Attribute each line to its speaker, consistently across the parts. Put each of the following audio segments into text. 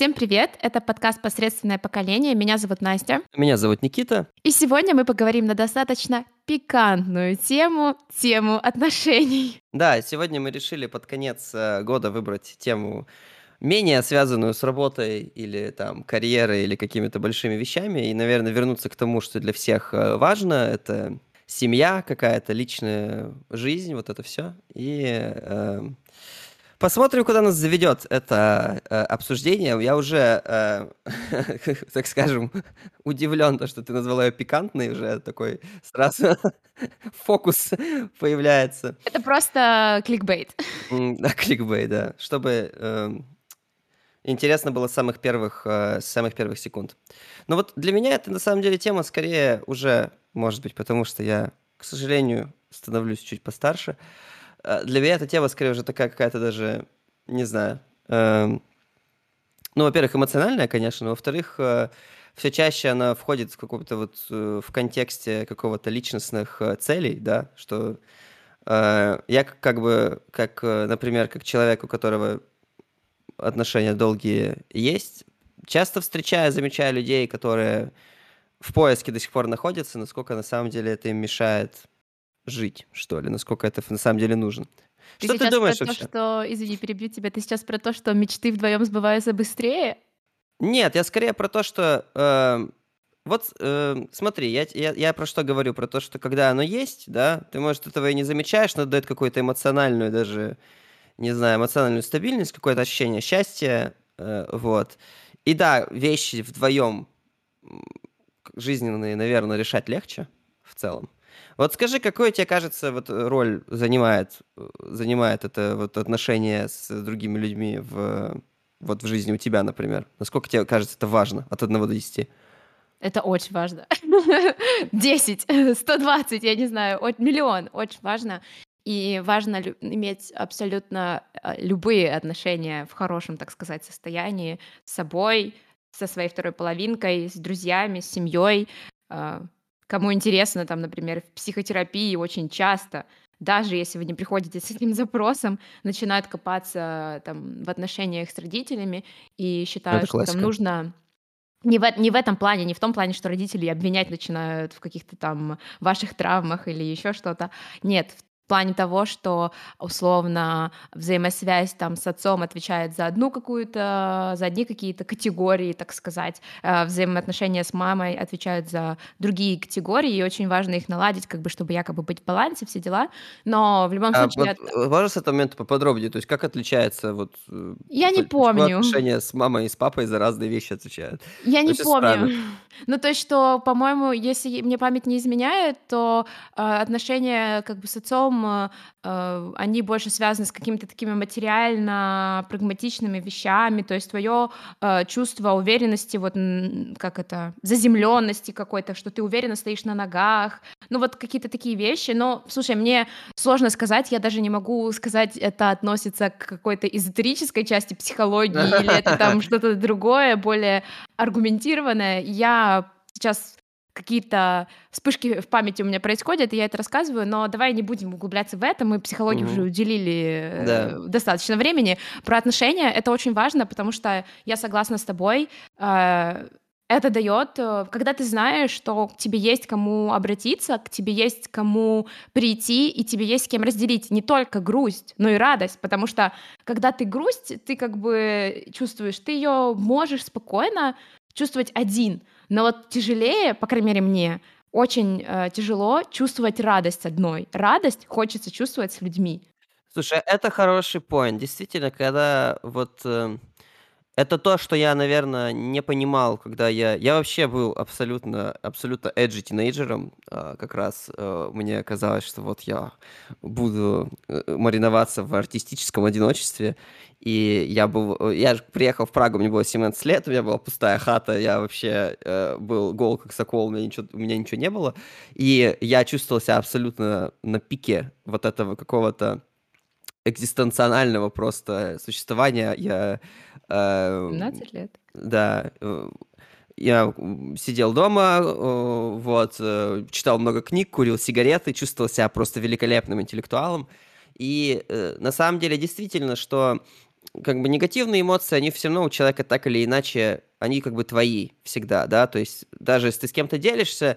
Speaker 1: Всем привет! Это подкаст «Посредственное поколение». Меня зовут Настя.
Speaker 2: Меня зовут Никита.
Speaker 1: И сегодня мы поговорим на достаточно пикантную тему, тему отношений.
Speaker 2: Да, сегодня мы решили под конец э, года выбрать тему менее связанную с работой или там карьерой или какими-то большими вещами и, наверное, вернуться к тому, что для всех э, важно, это семья, какая-то личная жизнь, вот это все. И э, Посмотрим, куда нас заведет это э, обсуждение. Я уже, э, так скажем, удивлен, то, что ты назвала ее пикантной, уже такой сразу фокус появляется.
Speaker 1: Это просто кликбейт.
Speaker 2: Да, кликбейт, да. Чтобы э, интересно было с самых первых, э, с самых первых секунд. Но вот для меня это на самом деле тема скорее уже, может быть, потому что я, к сожалению, становлюсь чуть постарше. Э, для меня эта тема скорее уже такая какая-то даже, не знаю, эм, ну, во-первых, эмоциональная, конечно, но во-вторых, э, все чаще она входит в каком-то вот э, в контексте какого-то личностных целей, да, что я как бы, как, например, как человек, у которого отношения долгие есть, часто встречаю, замечаю людей, которые в поиске до сих пор находятся, насколько на самом деле это им мешает жить, что ли, насколько это на самом деле нужно.
Speaker 1: Ты что ты думаешь про вообще? То, что, извини, перебью тебя, ты сейчас про то, что мечты вдвоем сбываются быстрее?
Speaker 2: Нет, я скорее про то, что э, вот э, смотри, я, я, я про что говорю, про то, что когда оно есть, да, ты, может, этого и не замечаешь, но дает какую-то эмоциональную даже, не знаю, эмоциональную стабильность, какое-то ощущение счастья, э, вот. И да, вещи вдвоем жизненные, наверное, решать легче в целом. Вот скажи, какую тебе кажется вот роль занимает, занимает это вот отношение с другими людьми в, вот в жизни у тебя, например? Насколько тебе кажется это важно от 1 до 10?
Speaker 1: Это очень важно. 10, 120, я не знаю, миллион, очень важно. И важно иметь абсолютно а, любые отношения в хорошем, так сказать, состоянии с собой, со своей второй половинкой, с друзьями, с семьей, Кому интересно, там, например, в психотерапии очень часто, даже если вы не приходите с этим запросом, начинают копаться там, в отношениях с родителями и считают, что там нужно не в, не в этом плане, не в том плане, что родители обвинять начинают в каких-то там ваших травмах или еще что-то. Нет, плане того, что условно взаимосвязь там с отцом отвечает за одну какую-то, за одни какие-то категории, так сказать, э, взаимоотношения с мамой отвечают за другие категории, и очень важно их наладить, как бы, чтобы якобы быть в балансе, все дела, но в любом а случае...
Speaker 2: Вот, от... Можно с этого момента поподробнее, то есть как отличается вот...
Speaker 1: Э, Я не помню.
Speaker 2: Отношения с мамой и с папой за разные вещи отвечают?
Speaker 1: Я не помню. Странно. Ну, то есть, что, по-моему, если мне память не изменяет, то э, отношения как бы с отцом э, они больше связаны с какими-то такими материально-прагматичными вещами, то есть твое э, чувство уверенности, вот как это, заземленности какой-то, что ты уверенно стоишь на ногах, ну вот какие-то такие вещи. Но, слушай, мне сложно сказать, я даже не могу сказать, это относится к какой-то эзотерической части психологии или это там что-то другое, более аргументированное. Я сейчас какие-то вспышки в памяти у меня происходят, и я это рассказываю, но давай не будем углубляться в это, мы психологии угу. уже уделили э, да. достаточно времени. Про отношения это очень важно, потому что я согласна с тобой, э, это дает, э, когда ты знаешь, что к тебе есть кому обратиться, к тебе есть кому прийти, и тебе есть с кем разделить не только грусть, но и радость, потому что когда ты грусть, ты как бы чувствуешь, ты ее можешь спокойно чувствовать один, но вот тяжелее, по крайней мере мне, очень э, тяжело чувствовать радость одной. Радость хочется чувствовать с людьми.
Speaker 2: Слушай, это хороший поинт. Действительно, когда вот э, это то, что я, наверное, не понимал, когда я... Я вообще был абсолютно, абсолютно эджи тинейджером. А, как раз а, мне казалось, что вот я буду э, мариноваться в артистическом одиночестве. И я был... Я приехал в Прагу, мне было 17 лет, у меня была пустая хата, я вообще э, был гол как сокол, у меня, ничего, у меня ничего не было. И я чувствовал себя абсолютно на пике вот этого какого-то экзистенционального просто существования. Я...
Speaker 1: Э, 17 лет.
Speaker 2: Да. Э, я сидел дома, э, вот, э, читал много книг, курил сигареты, чувствовал себя просто великолепным интеллектуалом. И на самом деле действительно, что как бы негативные эмоции, они все равно у человека так или иначе, они как бы твои всегда, да, то есть даже если ты с кем-то делишься,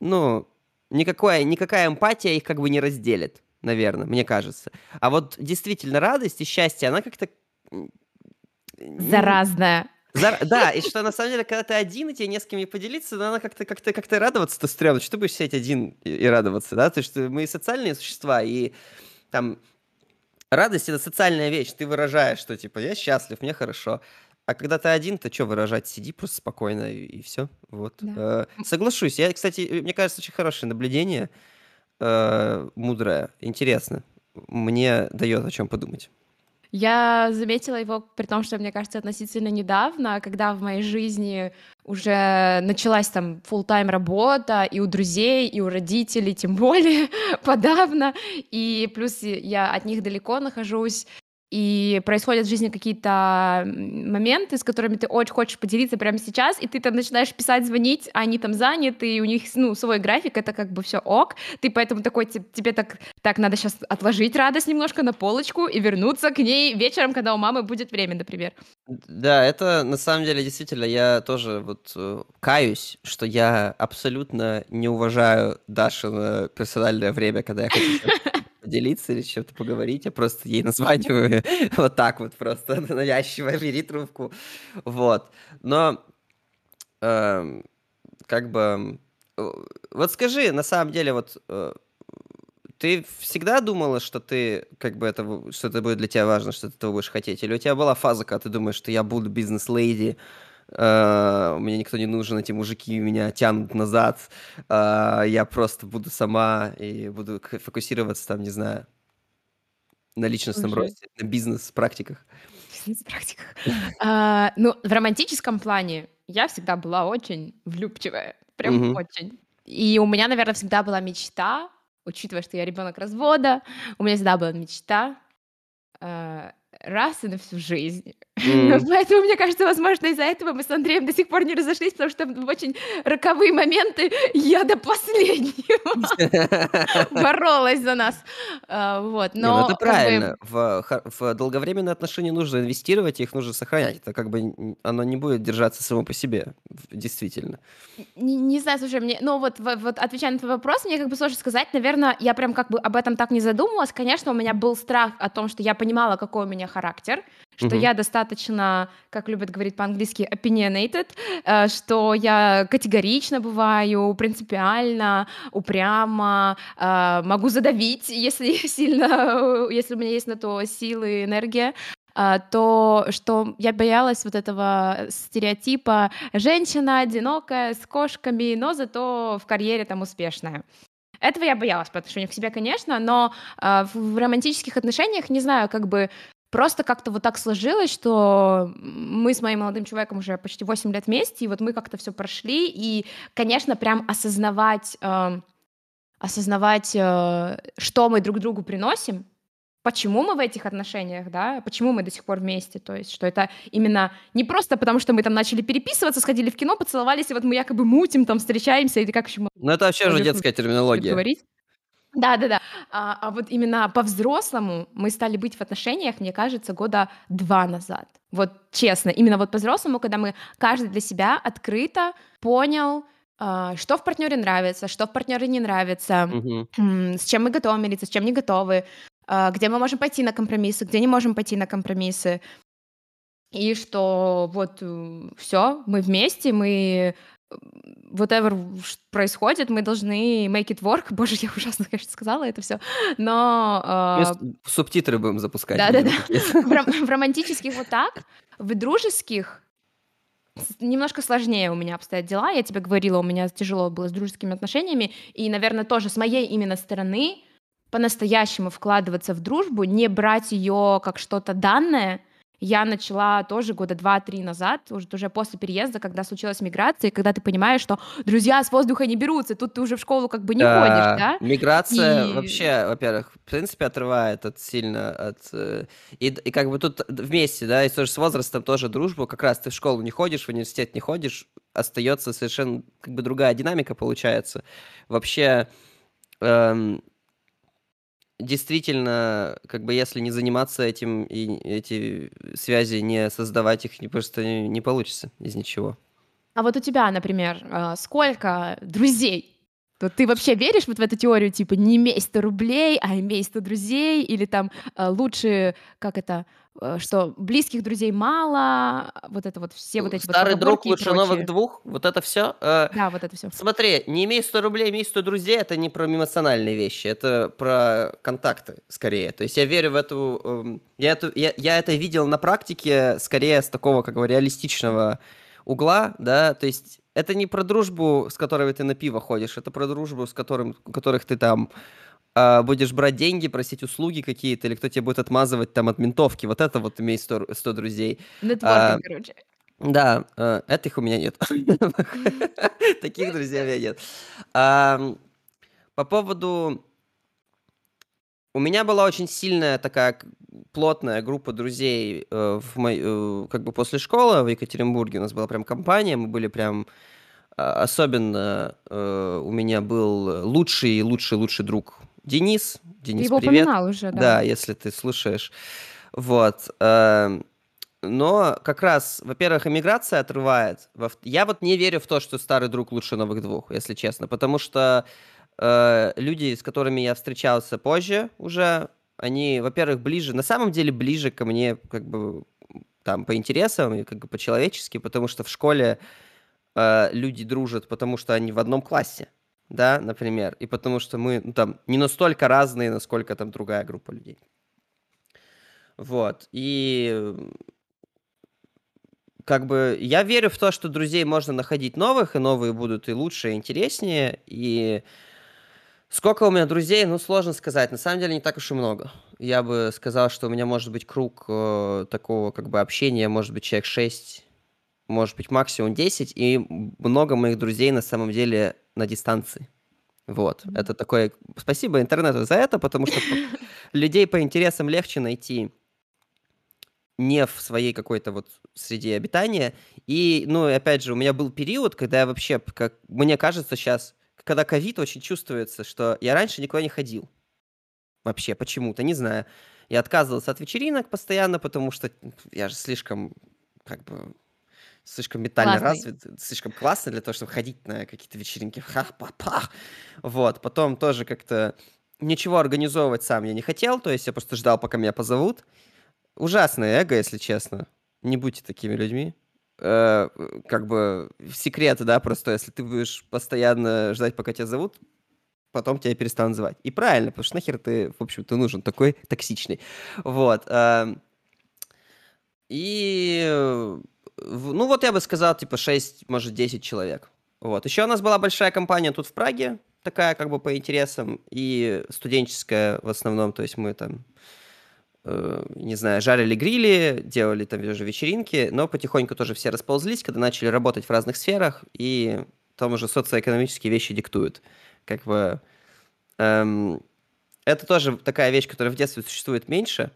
Speaker 2: ну, никакая, никакая эмпатия их как бы не разделит, наверное, мне кажется. А вот действительно радость и счастье, она как-то...
Speaker 1: Заразная.
Speaker 2: За... Да, и что на самом деле, когда ты один, и тебе не с кем поделиться, но она как-то как как радоваться-то стрёмно. Что ты будешь сидеть один и, и радоваться, да? То есть мы социальные существа, и там радость — это социальная вещь. Ты выражаешь, что типа я счастлив, мне хорошо. А когда ты один, то что выражать? Сиди просто спокойно и, и все. Вот. Да. Э, соглашусь. Я, кстати, мне кажется, очень хорошее наблюдение, э, мудрое, интересно. Мне дает о чем подумать.
Speaker 1: Я заметила его, при том, что, мне кажется, относительно недавно, когда в моей жизни уже началась там full тайм работа и у друзей, и у родителей, тем более подавно, и плюс я от них далеко нахожусь, и происходят в жизни какие-то моменты, с которыми ты очень хочешь поделиться прямо сейчас, и ты там начинаешь писать, звонить, а они там заняты, и у них, ну, свой график, это как бы все ок, ты поэтому такой, тебе так, так, надо сейчас отложить радость немножко на полочку и вернуться к ней вечером, когда у мамы будет время, например.
Speaker 2: Да, это на самом деле действительно, я тоже вот э, каюсь, что я абсолютно не уважаю Даши персональное время, когда я хочу поделиться или чем-то поговорить, я просто ей названиваю вот так вот просто навязчиво, бери трубку. Вот. Но э, как бы... Вот скажи, на самом деле, вот э, ты всегда думала, что ты, как бы это, что это будет для тебя важно, что ты этого будешь хотеть? Или у тебя была фаза, когда ты думаешь, что я буду бизнес-леди, Uh, мне никто не нужен, эти мужики меня тянут назад, uh, я просто буду сама и буду фокусироваться там, не знаю, на личностном Слушай. росте, на бизнес-практиках.
Speaker 1: Бизнес-практиках. uh, ну, в романтическом плане я всегда была очень влюбчивая, прям очень. И у меня, наверное, всегда была мечта, учитывая, что я ребенок развода, у меня всегда была мечта раз и на всю жизнь. Mm. Поэтому, мне кажется, возможно, из-за этого мы с Андреем до сих пор не разошлись, потому что в очень роковые моменты я до последнего боролась за нас. А, вот, но...
Speaker 2: Ну это правильно. В долговременные отношения нужно инвестировать, их нужно сохранять. Это как бы оно не будет держаться само по себе, действительно.
Speaker 1: Не, не знаю, слушай, мне... Ну вот, вот отвечая на твой вопрос, мне как бы сложно сказать. Наверное, я прям как бы об этом так не задумывалась. Конечно, у меня был страх о том, что я понимала, какой у меня характер, что mm-hmm. я достаточно, как любят говорить по-английски, opinionated, э, что я категорично бываю, принципиально, упрямо, э, могу задавить, если сильно, если у меня есть на то силы, энергия, то что я боялась вот этого стереотипа женщина одинокая с кошками, но зато в карьере там успешная. Этого я боялась по отношению к себе, конечно, но э, в романтических отношениях, не знаю, как бы Просто как-то вот так сложилось, что мы с моим молодым человеком уже почти 8 лет вместе, и вот мы как-то все прошли, и, конечно, прям осознавать, э, осознавать, э, что мы друг другу приносим, почему мы в этих отношениях, да, почему мы до сих пор вместе, то есть, что это именно не просто потому, что мы там начали переписываться, сходили в кино, поцеловались, и вот мы якобы мутим, там, встречаемся, и как еще...
Speaker 2: Ну, это вообще уже детская терминология.
Speaker 1: Говорить. Да, да, да. А, а вот именно по-взрослому мы стали быть в отношениях, мне кажется, года два назад. Вот честно, именно вот по-взрослому, когда мы каждый для себя открыто понял, а, что в партнере нравится, что в партнере не нравится, угу. с чем мы готовы мириться, с чем не готовы, где мы можем пойти на компромиссы, где не можем пойти на компромиссы. И что вот э, все, мы вместе, мы whatever происходит, мы должны make it work. Боже, я ужасно, конечно, сказала это все, но...
Speaker 2: Э... Субтитры будем запускать.
Speaker 1: Да-да-да. В, в романтических вот так, в дружеских немножко сложнее у меня обстоят дела. Я тебе говорила, у меня тяжело было с дружескими отношениями, и, наверное, тоже с моей именно стороны по-настоящему вкладываться в дружбу, не брать ее как что-то данное, я начала тоже года два-три назад, уже, уже после переезда, когда случилась миграция, и когда ты понимаешь, что друзья с воздуха не берутся, тут ты уже в школу как бы не да, ходишь, да?
Speaker 2: Миграция и... вообще, во-первых, в принципе, отрывает от сильно от... Э, и, и как бы тут вместе, да, и тоже с возрастом тоже дружбу, как раз ты в школу не ходишь, в университет не ходишь, остается совершенно как бы другая динамика получается. Вообще, эм, действительно, как бы если не заниматься этим и эти связи не создавать их, не, просто не, получится из ничего.
Speaker 1: А вот у тебя, например, э, сколько друзей? То ты вообще веришь вот в эту теорию, типа, не имей 100 рублей, а имей 100 друзей, или там э, лучше, как это, что близких друзей мало, вот это вот все вот эти
Speaker 2: Старый
Speaker 1: вот
Speaker 2: друг лучше новых двух, вот это все.
Speaker 1: Да, вот это все.
Speaker 2: Смотри, не имей 100 рублей, имей 100 друзей, это не про эмоциональные вещи, это про контакты скорее. То есть я верю в эту... Эм, я, эту, я, я это видел на практике скорее с такого, как бы, реалистичного угла, да, то есть это не про дружбу, с которой ты на пиво ходишь, это про дружбу, с которым, у которых ты там э, будешь брать деньги, просить услуги какие-то, или кто тебе будет отмазывать там от ментовки, вот это вот имеет 100, 100 друзей.
Speaker 1: Нетворкинг, а, короче.
Speaker 2: Да, э, этих у меня нет. Таких друзей у меня нет. По поводу у меня была очень сильная такая плотная группа друзей э, в мой, э, как бы после школы в Екатеринбурге. У нас была прям компания, мы были прям э, особенно э, у меня был лучший, лучший, лучший друг Денис. Денис,
Speaker 1: его
Speaker 2: привет.
Speaker 1: упоминал уже, да.
Speaker 2: Да, если ты слушаешь. Вот. Э, но как раз, во-первых, эмиграция отрывает. Я вот не верю в то, что старый друг лучше новых двух, если честно, потому что э, люди, с которыми я встречался позже уже, они, во-первых, ближе, на самом деле ближе ко мне, как бы, там, по интересам и как бы по-человечески, потому что в школе э, люди дружат, потому что они в одном классе, да, например, и потому что мы, ну, там, не настолько разные, насколько там другая группа людей. Вот, и как бы я верю в то, что друзей можно находить новых, и новые будут и лучше, и интереснее, и Сколько у меня друзей? Ну, сложно сказать. На самом деле не так уж и много. Я бы сказал, что у меня может быть круг э, такого как бы общения, может быть, человек 6, может быть, максимум 10, и много моих друзей на самом деле на дистанции. Вот, mm-hmm. это такое... Спасибо интернету за это, потому что людей по интересам легче найти не в своей какой-то вот среде обитания. И, ну, опять же, у меня был период, когда я вообще, как мне кажется сейчас, когда ковид очень чувствуется, что я раньше никуда не ходил. Вообще, почему-то, не знаю. Я отказывался от вечеринок постоянно, потому что я же слишком, как бы, слишком ментально классный. развит, слишком классный для того, чтобы ходить на какие-то вечеринки. Ха-па-па. Вот, потом тоже как-то ничего организовывать сам я не хотел, то есть я просто ждал, пока меня позовут. Ужасное эго, если честно. Не будьте такими людьми э, как бы секрет, да, просто если ты будешь постоянно ждать, пока тебя зовут, потом тебя перестанут звать. И правильно, потому что нахер ты, в общем-то, нужен такой токсичный. Вот. Э, и, ну вот я бы сказал, типа 6, может, 10 человек. Вот. Еще у нас была большая компания тут в Праге, такая как бы по интересам, и студенческая в основном, то есть мы там Э, не знаю, жарили грили, делали там уже вечеринки, но потихоньку тоже все расползлись, когда начали работать в разных сферах, и там уже социоэкономические вещи диктуют. Как бы эм, это тоже такая вещь, которая в детстве существует меньше.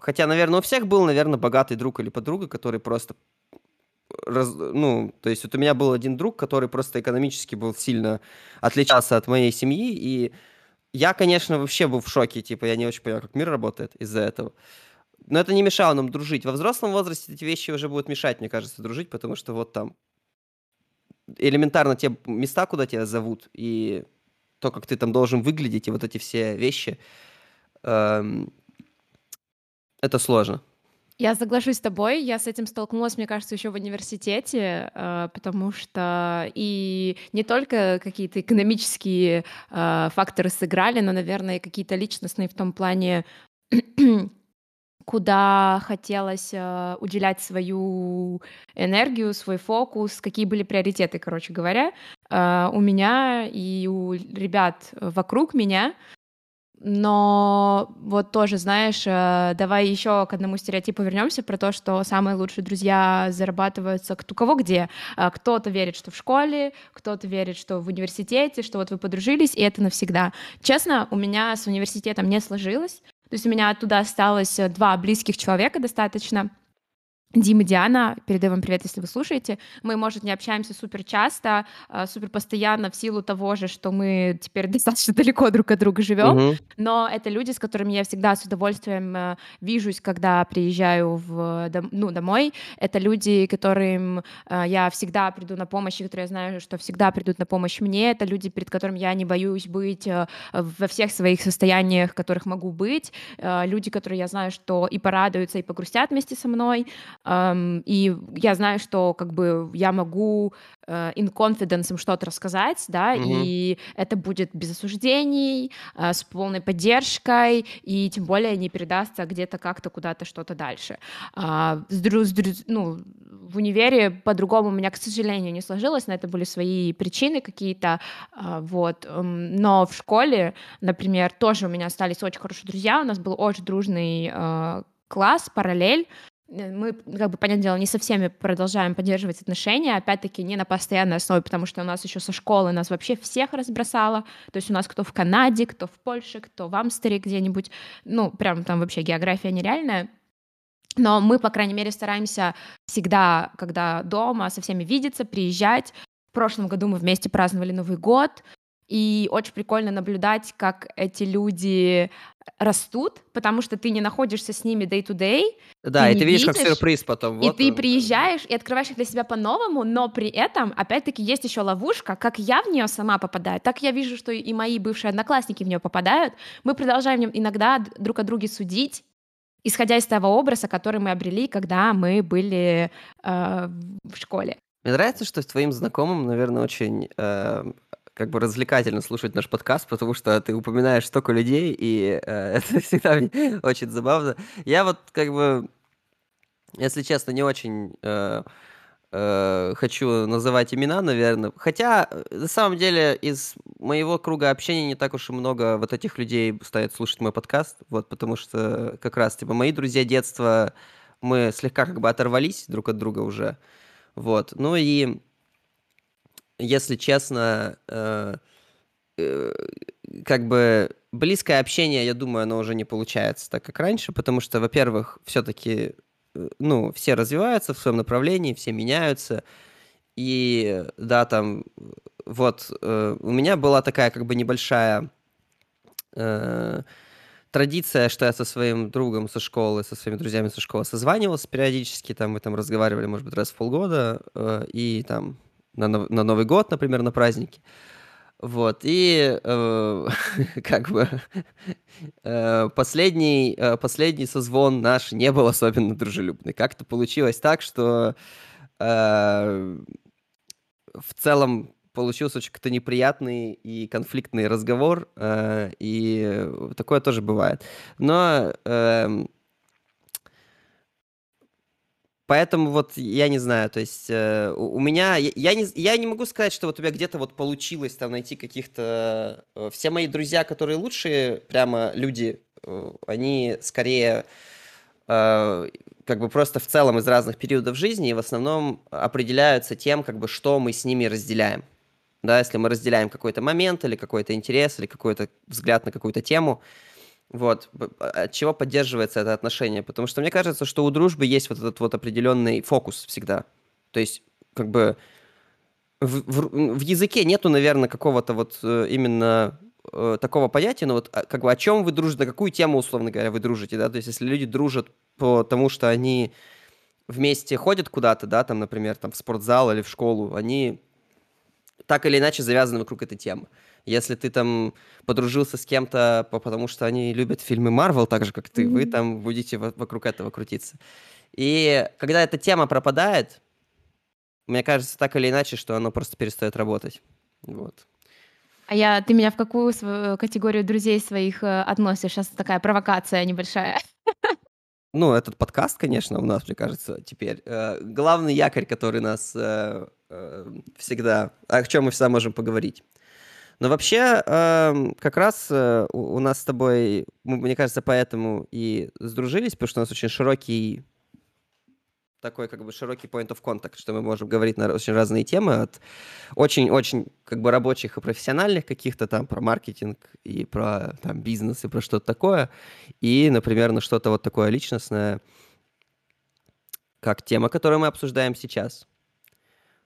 Speaker 2: Хотя, наверное, у всех был, наверное, богатый друг или подруга, который просто раз, ну, то есть вот у меня был один друг, который просто экономически был сильно отличался от моей семьи, и я, конечно, вообще был в шоке, типа, я не очень понимаю, как мир работает из-за этого. Но это не мешало нам дружить. Во взрослом возрасте эти вещи уже будут мешать, мне кажется, дружить, потому что вот там элементарно те места, куда тебя зовут, и то, как ты там должен выглядеть, и вот эти все вещи, эм, это сложно.
Speaker 1: Я соглашусь с тобой. Я с этим столкнулась, мне кажется, еще в университете, э, потому что и не только какие-то экономические э, факторы сыграли, но, наверное, и какие-то личностные в том плане, куда хотелось э, уделять свою энергию, свой фокус, какие были приоритеты, короче говоря, у меня и у ребят вокруг меня. Но вот тоже, знаешь, э, давай еще к одному стереотипу вернемся про то, что самые лучшие друзья зарабатываются у кого где. Э, кто-то верит, что в школе, кто-то верит, что в университете, что вот вы подружились, и это навсегда. Честно, у меня с университетом не сложилось. То есть у меня оттуда осталось два близких человека достаточно. Дима, Диана, передаю вам привет, если вы слушаете. Мы, может, не общаемся супер часто, а, супер постоянно в силу того же, что мы теперь достаточно далеко друг от друга живем, угу. но это люди, с которыми я всегда с удовольствием э, вижусь, когда приезжаю в, ну, домой. Это люди, которым э, я всегда приду на помощь, и которые я знаю, что всегда придут на помощь мне. Это люди, перед которыми я не боюсь быть во всех своих состояниях, которых могу быть. Люди, которые я знаю, что и порадуются, и погрустят вместе со мной. И я знаю, что как бы я могу э, in confidence им что-то рассказать, да, mm-hmm. и это будет без осуждений, э, с полной поддержкой, и тем более не передастся где-то как-то куда-то что-то дальше. А, ну, в универе по-другому у меня, к сожалению, не сложилось, на это были свои причины какие-то, а, вот, но в школе, например, тоже у меня остались очень хорошие друзья, у нас был очень дружный э, класс, параллель, мы, как бы, понятное дело, не со всеми продолжаем поддерживать отношения, опять-таки не на постоянной основе, потому что у нас еще со школы нас вообще всех разбросало, то есть у нас кто в Канаде, кто в Польше, кто в Амстере где-нибудь, ну, прям там вообще география нереальная, но мы, по крайней мере, стараемся всегда, когда дома, со всеми видеться, приезжать. В прошлом году мы вместе праздновали Новый год, и очень прикольно наблюдать, как эти люди растут, потому что ты не находишься с ними day-to-day.
Speaker 2: Да,
Speaker 1: ты
Speaker 2: и ты видишь, видишь, как сюрприз потом.
Speaker 1: Вот и ты приезжаешь и открываешь их для себя по-новому, но при этом, опять-таки, есть еще ловушка, как я в нее сама попадаю, так я вижу, что и мои бывшие одноклассники в нее попадают. Мы продолжаем иногда друг о друге судить, исходя из того образа, который мы обрели, когда мы были э, в школе.
Speaker 2: Мне нравится, что твоим знакомым, наверное, очень э, как бы развлекательно слушать наш подкаст, потому что ты упоминаешь столько людей, и э, это всегда очень забавно. Я вот как бы, если честно, не очень э, э, хочу называть имена, наверное. Хотя, э, на самом деле, из моего круга общения не так уж и много вот этих людей стоит слушать мой подкаст, вот, потому что как раз, типа, мои друзья детства, мы слегка как бы оторвались друг от друга уже, вот. Ну и если честно, э, э, как бы близкое общение, я думаю, оно уже не получается так, как раньше, потому что, во-первых, все-таки, э, ну, все развиваются в своем направлении, все меняются, и, да, там, вот, у меня была такая, как бы, небольшая традиция, что я со своим другом со школы, со своими друзьями со школы созванивался периодически, там мы там разговаривали, может быть, раз в полгода, и там на, на Новый год, например, на праздники. Вот, и э, как бы э, последний, э, последний созвон наш не был особенно дружелюбный. Как-то получилось так, что э, в целом получился очень как-то неприятный и конфликтный разговор, э, и такое тоже бывает. Но э, Поэтому вот я не знаю, то есть э, у меня, я, я, не, я не могу сказать, что вот у меня где-то вот получилось там найти каких-то... Э, все мои друзья, которые лучшие прямо люди, э, они скорее э, как бы просто в целом из разных периодов жизни и в основном определяются тем, как бы что мы с ними разделяем. Да, если мы разделяем какой-то момент или какой-то интерес или какой-то взгляд на какую-то тему, вот. От чего поддерживается это отношение? Потому что мне кажется, что у дружбы есть вот этот вот определенный фокус всегда. То есть, как бы в, в, в языке нету, наверное, какого-то вот э, именно э, такого понятия, но вот а, как бы о чем вы дружите, на какую тему, условно говоря, вы дружите, да? То есть, если люди дружат потому, что они вместе ходят куда-то, да, там, например, там в спортзал или в школу, они так или иначе завязаны вокруг этой темы. Если ты там подружился с кем-то, потому что они любят фильмы Марвел так же, как ты, mm-hmm. вы там будете вокруг этого крутиться. И когда эта тема пропадает, мне кажется, так или иначе, что оно просто перестает работать. Вот.
Speaker 1: А я, ты меня в какую категорию друзей своих э, относишь? Сейчас такая провокация небольшая.
Speaker 2: Ну, этот подкаст, конечно, у нас, мне кажется, теперь э, главный якорь, который нас э, э, всегда, о чем мы всегда можем поговорить. Но вообще, э, как раз э, у, нас с тобой, мне кажется, поэтому и сдружились, потому что у нас очень широкий такой как бы широкий point of contact, что мы можем говорить на очень разные темы, от очень-очень как бы рабочих и профессиональных каких-то там про маркетинг и про там бизнес и про что-то такое, и, например, на что-то вот такое личностное. как тема, которую мы обсуждаем сейчас.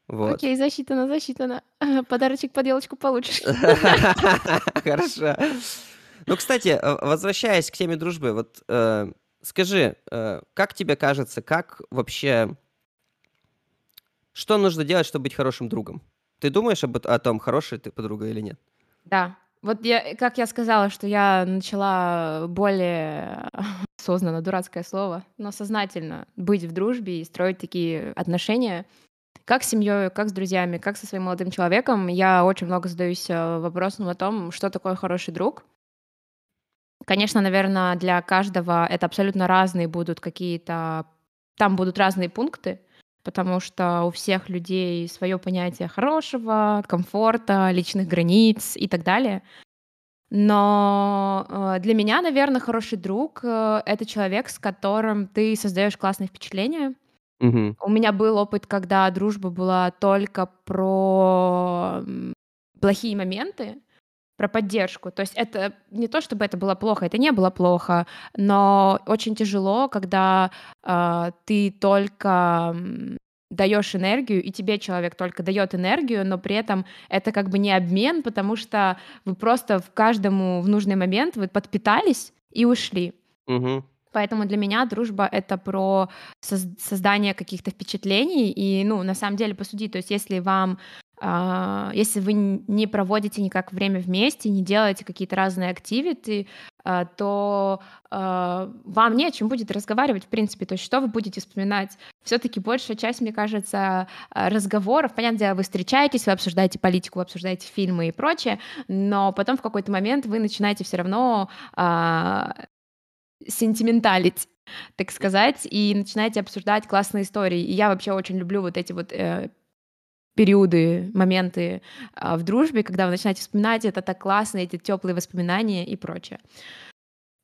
Speaker 1: Вот. Окей, засчитано, засчитано. Подарочек под елочку получишь.
Speaker 2: Хорошо. Ну, кстати, э, возвращаясь к теме дружбы, вот э, скажи, э, как тебе кажется, как вообще, что нужно делать, чтобы быть хорошим другом? Ты думаешь об, о том, хорошая ты подруга или нет?
Speaker 1: Да. Вот я, как я сказала, что я начала более осознанно, дурацкое слово, но сознательно быть в дружбе и строить такие отношения, как с семьей, как с друзьями, как со своим молодым человеком, я очень много задаюсь э, вопросом о том, что такое хороший друг. Конечно, наверное, для каждого это абсолютно разные будут какие-то, там будут разные пункты, потому что у всех людей свое понятие хорошего, комфорта, личных границ и так далее. Но э, для меня, наверное, хороший друг э, это человек, с которым ты создаешь классные впечатления.
Speaker 2: Угу.
Speaker 1: У меня был опыт, когда дружба была только про плохие моменты, про поддержку. То есть это не то, чтобы это было плохо, это не было плохо, но очень тяжело, когда э, ты только даешь энергию, и тебе человек только дает энергию, но при этом это как бы не обмен, потому что вы просто в каждому в нужный момент вы подпитались и ушли.
Speaker 2: Угу.
Speaker 1: Поэтому для меня дружба — это про создание каких-то впечатлений, и, ну, на самом деле, посуди, то есть если вам если вы не проводите никак время вместе, не делаете какие-то разные активити, uh, то uh, вам не о чем будет разговаривать, в принципе. То есть что вы будете вспоминать? Все-таки большая часть, мне кажется, разговоров, понятное дело, вы встречаетесь, вы обсуждаете политику, вы обсуждаете фильмы и прочее, но потом в какой-то момент вы начинаете все равно сентименталить так сказать, и начинаете обсуждать классные истории. И я вообще очень люблю вот эти вот э, периоды, моменты э, в дружбе, когда вы начинаете вспоминать, это так классно, эти теплые воспоминания и прочее.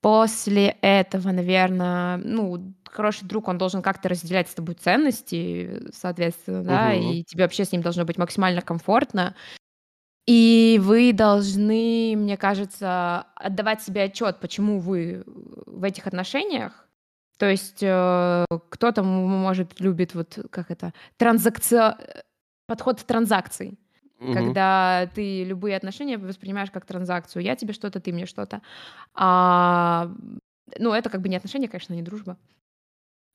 Speaker 1: После этого, наверное, ну, хороший друг, он должен как-то разделять с тобой ценности, соответственно, да, угу. и тебе вообще с ним должно быть максимально комфортно. И вы должны, мне кажется, отдавать себе отчет, почему вы в этих отношениях. То есть э, кто-то, может, любит вот как это, транзакция, подход транзакций. Угу. Когда ты любые отношения воспринимаешь как транзакцию. Я тебе что-то, ты мне что-то. А, ну, это как бы не отношения, конечно, не дружба.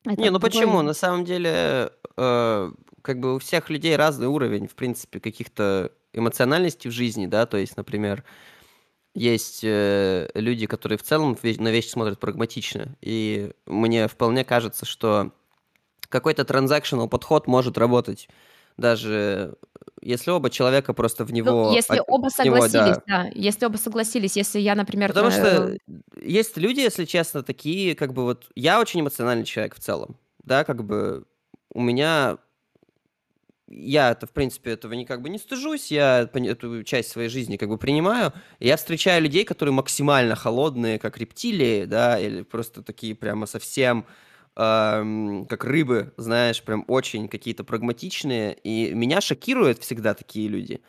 Speaker 2: Это не, ну другой... почему? На самом деле, э, как бы у всех людей разный уровень, в принципе, каких-то эмоциональности в жизни, да, то есть, например, есть э, люди, которые в целом на вещи смотрят прагматично, и мне вполне кажется, что какой-то транзакционал подход может работать даже если оба человека просто в ну, него...
Speaker 1: Ну, если оба согласились, него, да. да. Если оба согласились, если я, например...
Speaker 2: Потому что есть люди, если честно, такие, как бы вот... Я очень эмоциональный человек в целом, да, как бы у меня я это, в принципе, этого никак бы не стыжусь, я эту часть своей жизни как бы принимаю. я встречаю людей, которые максимально холодные, как рептилии, да, или просто такие прямо совсем как рыбы, знаешь, прям очень какие-то прагматичные. И меня шокируют всегда такие люди.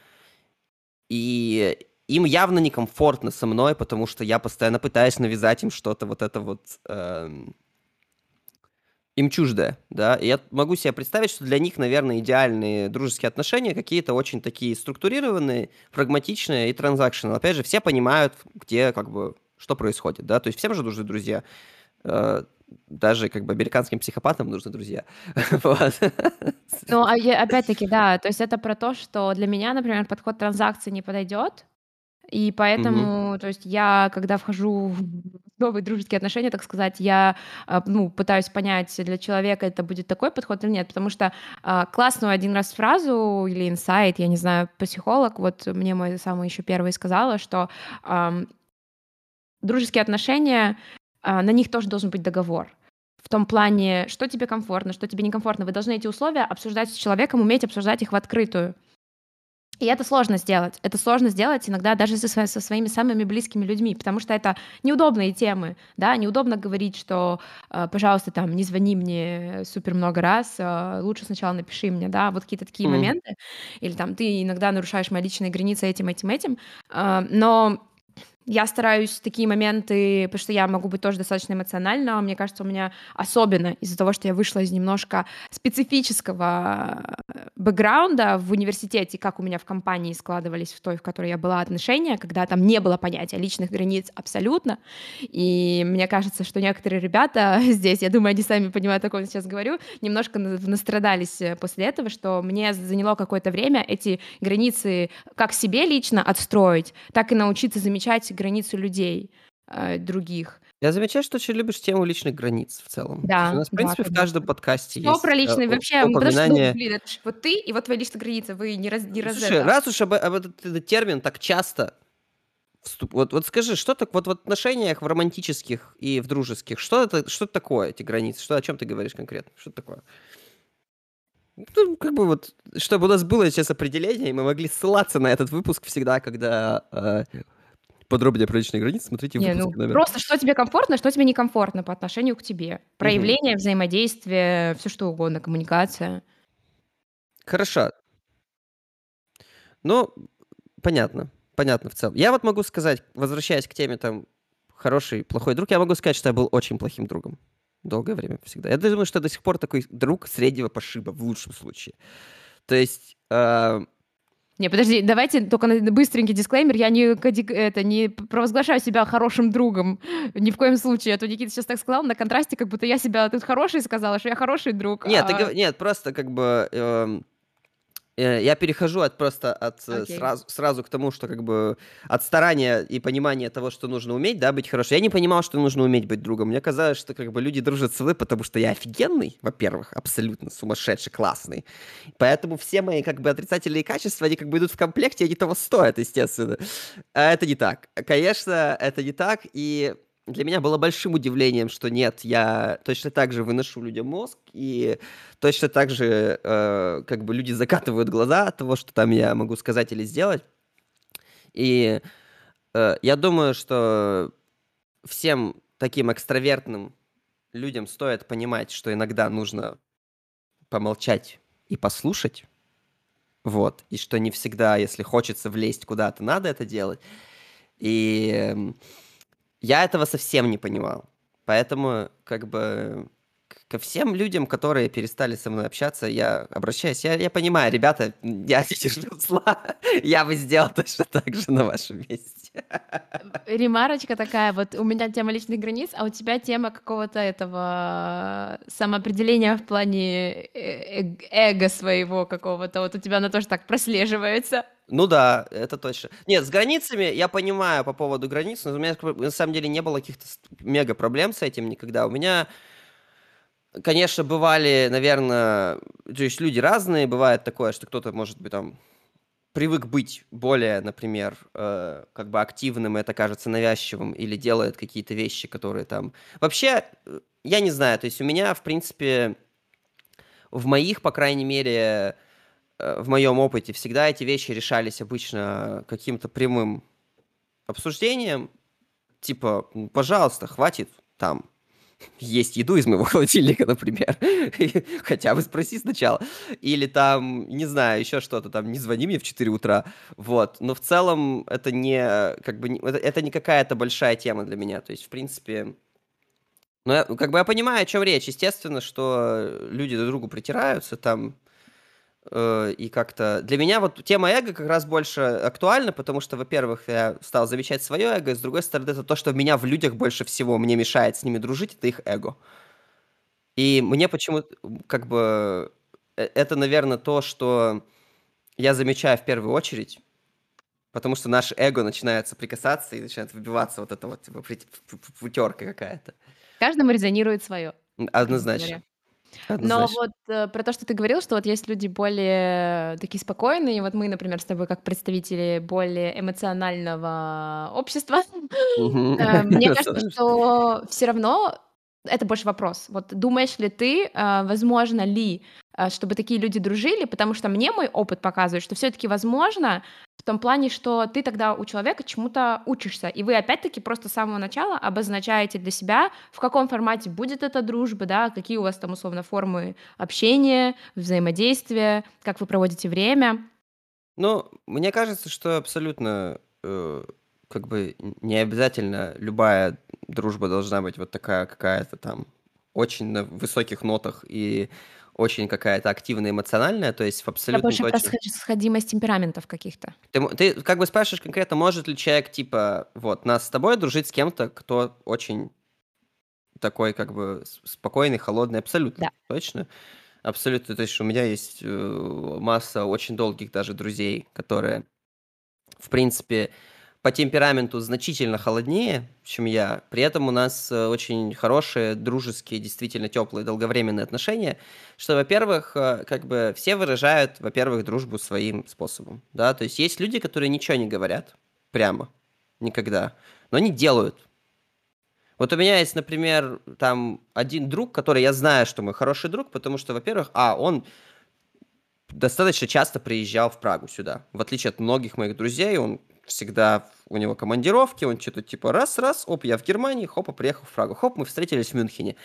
Speaker 2: И им явно некомфортно со мной, потому что я постоянно пытаюсь навязать им что-то вот это вот... Эм, им чуждое, да, и я могу себе представить, что для них, наверное, идеальные дружеские отношения какие-то очень такие структурированные, прагматичные и транзакционные. Опять же, все понимают, где, как бы, что происходит, да, то есть всем же нужны друзья, э, даже, как бы, американским психопатам нужны друзья,
Speaker 1: Ну, а опять-таки, да, то есть это про то, что для меня, например, подход транзакции не подойдет, и поэтому, угу. то есть я, когда вхожу в новые дружеские отношения, так сказать, я а, ну, пытаюсь понять, для человека это будет такой подход или нет, потому что а, классную один раз фразу или инсайт, я не знаю, психолог, вот мне мой самый еще первый сказала, что дружеские отношения, на них тоже должен быть договор в том плане, что тебе комфортно, что тебе некомфортно. Вы должны эти условия обсуждать с человеком, уметь обсуждать их в открытую. И это сложно сделать. Это сложно сделать иногда даже со, со своими самыми близкими людьми, потому что это неудобные темы, да, неудобно говорить, что, э, пожалуйста, там, не звони мне супер много раз, э, лучше сначала напиши мне, да, вот какие-то такие mm. моменты, или там ты иногда нарушаешь мои личные границы этим, этим, этим, э, но я стараюсь такие моменты, потому что я могу быть тоже достаточно эмоциональна, мне кажется, у меня особенно из-за того, что я вышла из немножко специфического э, бэкграунда в университете, как у меня в компании складывались в той, в которой я была, отношения, когда там не было понятия личных границ абсолютно, и мне кажется, что некоторые ребята здесь, я думаю, они сами понимают, о ком я сейчас говорю, немножко настрадались э, после этого, что мне заняло какое-то время эти границы как себе лично отстроить, так и научиться замечать границы людей э, других.
Speaker 2: Я замечаю, что очень любишь тему личных границ в целом.
Speaker 1: Да.
Speaker 2: У нас, в принципе, да, в каждом подкасте
Speaker 1: Все
Speaker 2: есть
Speaker 1: про личные
Speaker 2: э,
Speaker 1: вообще.
Speaker 2: упоминание...
Speaker 1: Потому что, ну, блин, это ж вот ты и вот твои личные границы, вы не раз, не раз
Speaker 2: Слушай,
Speaker 1: это.
Speaker 2: раз уж об, об этот, этот термин так часто вступ... вот, вот скажи, что так вот в отношениях в романтических и в дружеских, что это, что это такое, эти границы? Что, о чем ты говоришь конкретно? Что это такое? Ну, как бы вот, чтобы у нас было сейчас определение, и мы могли ссылаться на этот выпуск всегда, когда э, подробнее про личные границы, смотрите
Speaker 1: Не, ну
Speaker 2: номер.
Speaker 1: просто что тебе комфортно, что тебе некомфортно по отношению к тебе. Проявление, взаимодействие, все что угодно, коммуникация.
Speaker 2: Хорошо. Ну, понятно. Понятно в целом. Я вот могу сказать, возвращаясь к теме там хороший, плохой друг, я могу сказать, что я был очень плохим другом. Долгое время всегда. Я думаю, что я до сих пор такой друг среднего пошиба, в лучшем случае. То есть... э,
Speaker 1: Не, подожди, давайте только быстренький дисклеймер. Я не, это, не провозглашаю себя хорошим другом. Ни в коем случае. А то Никита сейчас так сказал, на контрасте, как будто я себя тут хороший сказала, что я хороший друг.
Speaker 2: Нет, ты
Speaker 1: а-
Speaker 2: гов- нет, просто как бы... э, я перехожу от просто от э,
Speaker 1: Окей.
Speaker 2: сразу, сразу к тому, что как бы от старания и понимания того, что нужно уметь, да, быть хорошим. Я не понимал, что нужно уметь быть другом. Мне казалось, что как бы люди дружат со мной, потому что я офигенный, во-первых, абсолютно сумасшедший, классный. Поэтому все мои как бы отрицательные качества, они как бы идут в комплекте, они того стоят, естественно. А это не так. Конечно, это не так, и для меня было большим удивлением, что нет, я точно так же выношу людям мозг, и точно так же э, как бы люди закатывают глаза от того, что там я могу сказать или сделать. И э, я думаю, что всем таким экстравертным людям стоит понимать, что иногда нужно помолчать и послушать. Вот. И что не всегда, если хочется влезть куда-то, надо это делать. И эм, я этого совсем не понимал. Поэтому, как бы, ко всем людям, которые перестали со мной общаться, я обращаюсь. Я, я понимаю, ребята, я не держу зла. Я бы сделал точно так же на вашем месте.
Speaker 1: Ремарочка такая, вот у меня тема личных границ, а у тебя тема какого-то этого самоопределения в плане э- э- эго своего какого-то. Вот у тебя она тоже так прослеживается.
Speaker 2: Ну да, это точно. Нет, с границами я понимаю по поводу границ, но у меня на самом деле не было каких-то мега проблем с этим никогда. У меня, конечно, бывали, наверное, то есть люди разные, бывает такое, что кто-то может быть там привык быть более, например, э, как бы активным, и это кажется навязчивым, или делает какие-то вещи, которые там... Вообще, э, я не знаю, то есть у меня, в принципе, в моих, по крайней мере, э, в моем опыте всегда эти вещи решались обычно каким-то прямым обсуждением, типа, «Ну, пожалуйста, хватит там есть еду из моего холодильника, например. Хотя бы спроси сначала. Или там, не знаю, еще что-то там, не звони мне в 4 утра. Вот. Но в целом это не, как бы, это, это не какая-то большая тема для меня. То есть, в принципе, ну, как бы я понимаю, о чем речь. Естественно, что люди друг другу притираются там, и как-то... Для меня вот тема эго как раз больше актуальна, потому что, во-первых, я стал замечать свое эго, и с другой стороны, это то, что меня в людях больше всего мне мешает с ними дружить, это их эго. И мне почему-то, как бы, э, это, наверное, то, что я замечаю в первую очередь, потому что наше эго начинает соприкасаться и начинает выбиваться вот это вот типа, прит- п- п- путерка какая-то.
Speaker 1: Каждому резонирует свое.
Speaker 2: Однозначно.
Speaker 1: Но вот э, про то, что ты говорил, что вот есть люди более такие спокойные, вот мы, например, с тобой как представители более эмоционального общества. Э, Мне кажется, что все равно это больше вопрос. Вот думаешь ли ты, э, возможно ли, э, чтобы такие люди дружили? Потому что мне мой опыт показывает, что все-таки возможно в том плане, что ты тогда у человека чему-то учишься, и вы опять-таки просто с самого начала обозначаете для себя, в каком формате будет эта дружба, да, какие у вас там условно формы общения, взаимодействия, как вы проводите время.
Speaker 2: Ну, мне кажется, что абсолютно э, как бы не обязательно любая дружба должна быть вот такая какая-то там очень на высоких нотах и очень какая-то активная, эмоциональная, то есть в абсолютно
Speaker 1: Это больше точно... сходимость темпераментов каких-то.
Speaker 2: Ты, ты как бы спрашиваешь конкретно, может ли человек, типа, вот, нас с тобой дружить с кем-то, кто очень такой, как бы, спокойный, холодный, абсолютно, да. точно? Абсолютно, то есть у меня есть э, масса очень долгих даже друзей, которые, в принципе, по темпераменту значительно холоднее, чем я. При этом у нас э, очень хорошие, дружеские, действительно теплые, долговременные отношения, что, во-первых, э, как бы все выражают, во-первых, дружбу своим способом, да, то есть есть люди, которые ничего не говорят прямо, никогда, но они делают. Вот у меня есть, например, там один друг, который я знаю, что мой хороший друг, потому что, во-первых, а, он достаточно часто приезжал в Прагу сюда. В отличие от многих моих друзей, он всегда у него командировки, он что-то типа раз-раз, оп, я в Германии, хопа, приехал в Прагу, хоп, мы встретились в Мюнхене.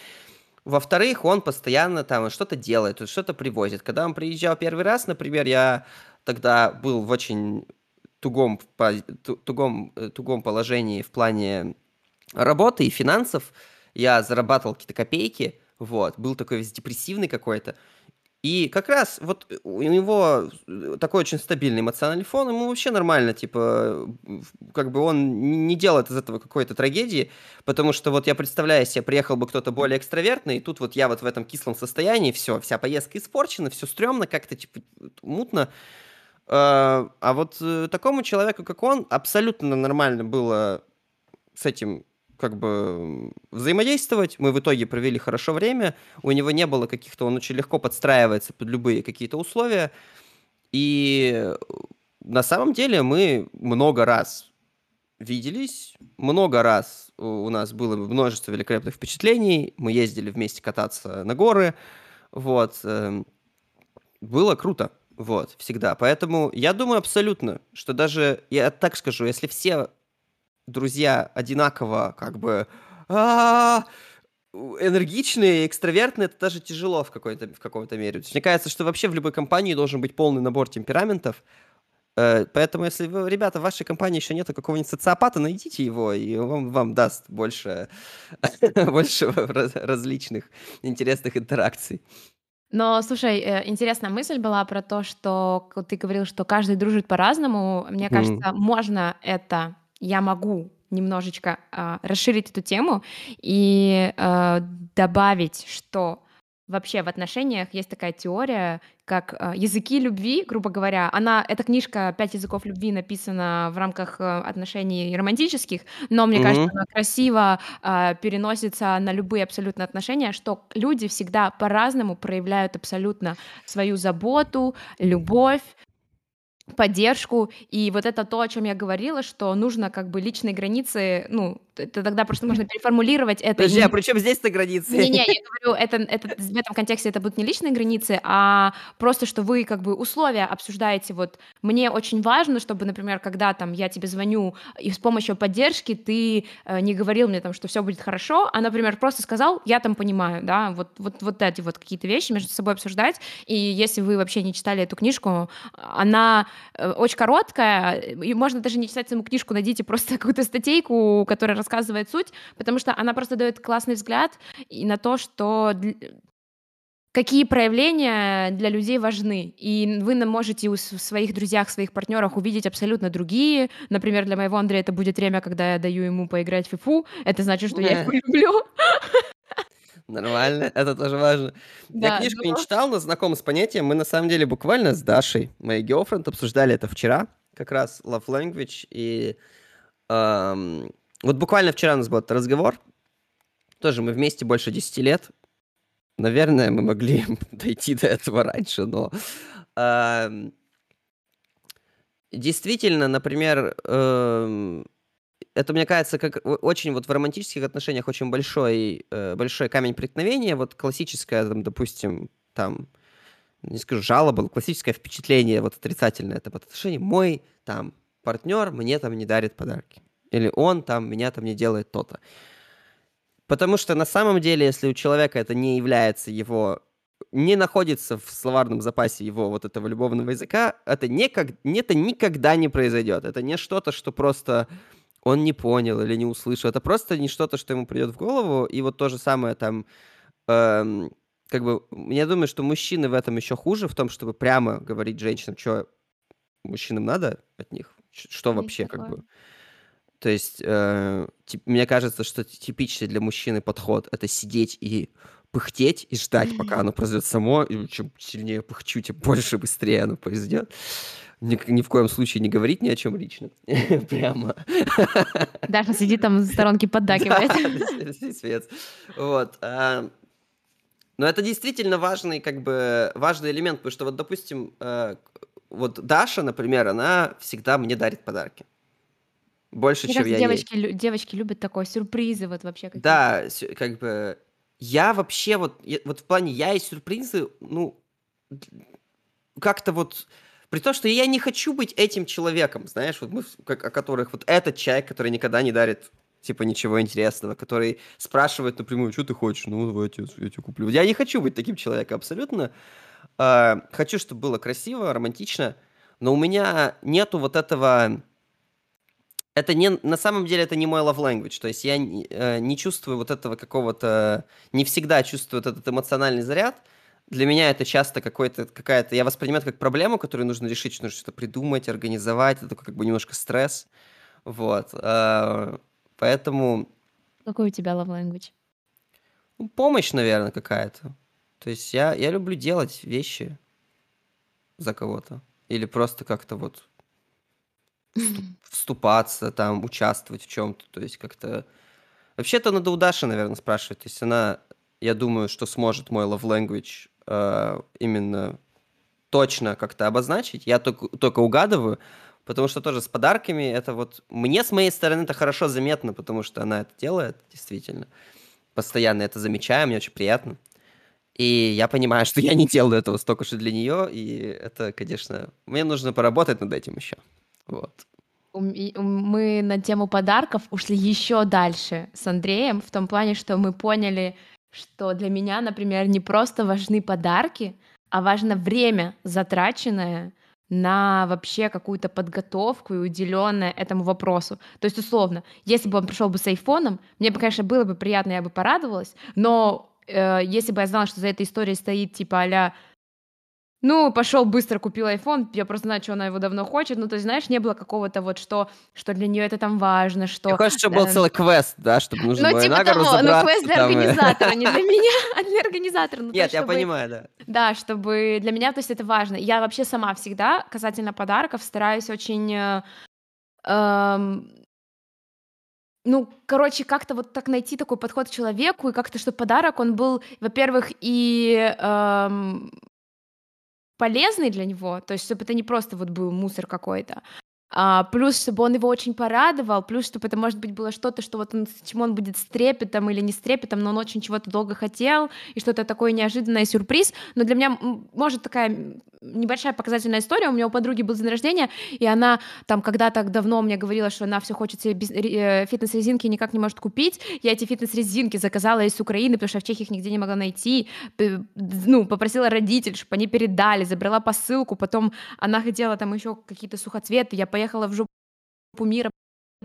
Speaker 2: Во-вторых, он постоянно там что-то делает, что-то привозит. Когда он приезжал первый раз, например, я тогда был в очень тугом, тугом, э, тугом положении в плане работы и финансов. Я зарабатывал какие-то копейки, вот, был такой весь депрессивный какой-то. И как раз вот у него такой очень стабильный эмоциональный фон, ему вообще нормально, типа, как бы он не делает из этого какой-то трагедии, потому что вот я представляю себе, приехал бы кто-то более экстравертный, и тут вот я вот в этом кислом состоянии, все, вся поездка испорчена, все стрёмно, как-то, типа, мутно. А, а вот э, такому человеку, как он, абсолютно нормально было с этим как бы взаимодействовать. Мы в итоге провели хорошо время. У него не было каких-то... Он очень легко подстраивается под любые какие-то условия. И на самом деле мы много раз виделись, много раз у нас было множество великолепных впечатлений. Мы ездили вместе кататься на горы. Вот. Эм, было круто. Вот, всегда. Поэтому я думаю абсолютно, что даже, я так скажу, если все друзья одинаково как бы энергичные, экстравертные, это даже тяжело в какой-то в каком-то мере. То есть, мне кажется, что вообще в любой компании должен быть полный набор темпераментов. Э, поэтому, если вы, ребята, в вашей компании еще нет какого-нибудь социопата, найдите его, и он вам даст больше, больше различных интересных интеракций.
Speaker 1: Но, слушай, э, интересная мысль была про то, что ты говорил, что каждый дружит по-разному. Мне кажется, mm. можно это я могу немножечко э, расширить эту тему и э, добавить, что вообще в отношениях есть такая теория, как э, языки любви, грубо говоря. Она, эта книжка «Пять языков любви» написана в рамках э, отношений романтических, но мне mm-hmm. кажется, она красиво э, переносится на любые абсолютно отношения, что люди всегда по-разному проявляют абсолютно свою заботу, любовь, поддержку, и вот это то, о чем я говорила, что нужно как бы личные границы, ну, это тогда просто можно переформулировать это.
Speaker 2: Подожди, и... а при чем здесь-то границы?
Speaker 1: Не-не, я говорю, это, это, в этом контексте это будут не личные границы, а просто, что вы как бы условия обсуждаете. Вот мне очень важно, чтобы, например, когда там я тебе звоню и с помощью поддержки ты э, не говорил мне там, что все будет хорошо, а, например, просто сказал, я там понимаю, да, вот, вот, вот эти вот какие-то вещи между собой обсуждать. И если вы вообще не читали эту книжку, она очень короткая, и можно даже не читать саму книжку, найдите просто какую-то статейку, которая рассказывает суть, потому что она просто дает классный взгляд и на то, что какие проявления для людей важны. И вы можете у своих друзьях, своих партнерах увидеть абсолютно другие. Например, для моего Андрея это будет время, когда я даю ему поиграть в фифу. Это значит, что я его люблю.
Speaker 2: Нормально, это тоже важно. Да, я книжку но... не читал, но знаком с понятием. Мы на самом деле буквально с Дашей, моей girlfriend, обсуждали это вчера, как раз love language, и эм, вот буквально вчера у нас был разговор. Тоже мы вместе больше 10 лет. Наверное, мы могли дойти до этого раньше, но... Э, действительно, например, э, это, мне кажется, как очень вот в романтических отношениях очень большой, э, большой камень преткновения. Вот классическое, там, допустим, там, не скажу жалоба, но классическое впечатление вот отрицательное это по отношению. Мой там партнер мне там не дарит подарки. Или он там меня там не делает то-то. Потому что на самом деле, если у человека это не является его не находится в словарном запасе его вот этого любовного языка, это, никак, это никогда не произойдет. Это не что-то, что просто он не понял или не услышал. Это просто не что-то, что ему придет в голову. И вот то же самое там, эм, как бы, я думаю, что мужчины в этом еще хуже, в том, чтобы прямо говорить женщинам, что мужчинам надо от них, что Есть вообще такое. как бы. То есть, э, тип, мне кажется, что типичный для мужчины подход — это сидеть и пыхтеть и ждать, пока оно произойдет само, и чем сильнее пыхчу, тем больше, быстрее оно произойдет ни, ни в коем случае не говорить ни о чем лично. Прямо.
Speaker 1: Даша сидит там в сторонке поддакивает.
Speaker 2: Вот. А, но это действительно важный, как бы, важный элемент, потому что вот, допустим, э, вот Даша, например, она всегда мне дарит подарки. Больше, Мне чем кажется,
Speaker 1: я девочки, ей. девочки любят такое, сюрпризы вот вообще
Speaker 2: какие-то. Да, как бы, я вообще вот, вот в плане, я и сюрпризы, ну, как-то вот, при том, что я не хочу быть этим человеком, знаешь, вот мы, как, о которых вот этот человек, который никогда не дарит типа ничего интересного, который спрашивает напрямую, что ты хочешь, ну давай я тебе, я тебе куплю. Я не хочу быть таким человеком абсолютно. Uh, хочу, чтобы было красиво, романтично, но у меня нету вот этого... Это не, на самом деле это не мой love language, то есть я uh, не чувствую вот этого какого-то, не всегда чувствую вот этот эмоциональный заряд, для меня это часто какой-то, какая-то... Я воспринимаю это как проблему, которую нужно решить, нужно что-то придумать, организовать. Это такой как бы немножко стресс. Вот. А, поэтому...
Speaker 1: Какой у тебя love language?
Speaker 2: Ну, помощь, наверное, какая-то. То есть я, я люблю делать вещи за кого-то. Или просто как-то вот вступаться, там, участвовать в чем-то. То есть как-то... Вообще-то надо у Даши, наверное, спрашивать. То есть она, я думаю, что сможет мой love language э, именно точно как-то обозначить. Я только, только угадываю, потому что тоже с подарками это вот... Мне с моей стороны это хорошо заметно, потому что она это делает, действительно. Постоянно это замечаю, мне очень приятно. И я понимаю, что я не делаю этого столько же для нее, и это, конечно, мне нужно поработать над этим еще. Вот.
Speaker 1: Мы на тему подарков ушли еще дальше с Андреем, в том плане, что мы поняли, что для меня, например, не просто важны подарки, а важно время, затраченное на вообще какую-то подготовку и уделенное этому вопросу. То есть, условно, если бы он пришел бы с айфоном, мне бы, конечно, было бы приятно, я бы порадовалась, но э, если бы я знала, что за этой историей стоит типа а ну, пошел быстро купил iPhone, я просто знаю, что она его давно хочет. Ну, то есть, знаешь, не было какого-то вот, что, что для нее это там важно, что... Мне
Speaker 2: кажется, что был э, целый квест, да, чтобы нужно ну, было типа того,
Speaker 1: ну, квест для организатора, не для меня, а для организатора. Ну,
Speaker 2: Нет, я понимаю, да.
Speaker 1: Да, чтобы для меня, то есть, это важно. Я вообще сама всегда, касательно подарков, стараюсь очень... Э, эм, ну, короче, как-то вот так найти такой подход к человеку, и как-то, чтобы подарок, он был, во-первых, и эм, полезный для него, то есть чтобы это не просто вот был мусор какой-то, а, плюс, чтобы он его очень порадовал, плюс, чтобы это, может быть, было что-то, что вот он, чему он будет с трепетом или не с трепетом, но он очень чего-то долго хотел, и что-то такое неожиданное сюрприз. Но для меня, может, такая небольшая показательная история. У меня у подруги был день рождения, и она там когда-то давно мне говорила, что она все хочет себе э, фитнес-резинки никак не может купить. Я эти фитнес-резинки заказала из Украины, потому что в Чехии их нигде не могла найти. Ну, попросила родителей, чтобы они передали, забрала посылку, потом она хотела там еще какие-то сухоцветы, я поехала в жопу мира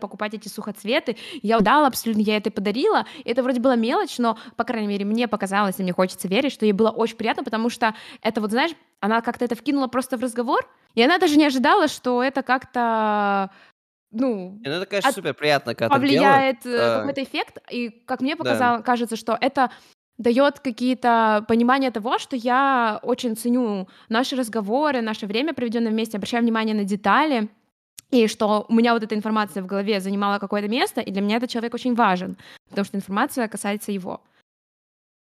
Speaker 1: покупать эти сухоцветы. Я дала абсолютно, я это подарила. Это вроде была мелочь, но, по крайней мере, мне показалось, и мне хочется верить, что ей было очень приятно, потому что это вот, знаешь, она как-то это вкинула просто в разговор, и она даже не ожидала, что это как-то ну,
Speaker 2: ну это, конечно, от... супер приятно, когда
Speaker 1: повлияет. Э, какой-то эффект, и как мне показалось, да. кажется, что это дает какие-то понимания того, что я очень ценю наши разговоры, наше время, проведенное вместе, обращаю внимание на детали, и что у меня вот эта информация в голове занимала какое-то место, и для меня этот человек очень важен, потому что информация касается его.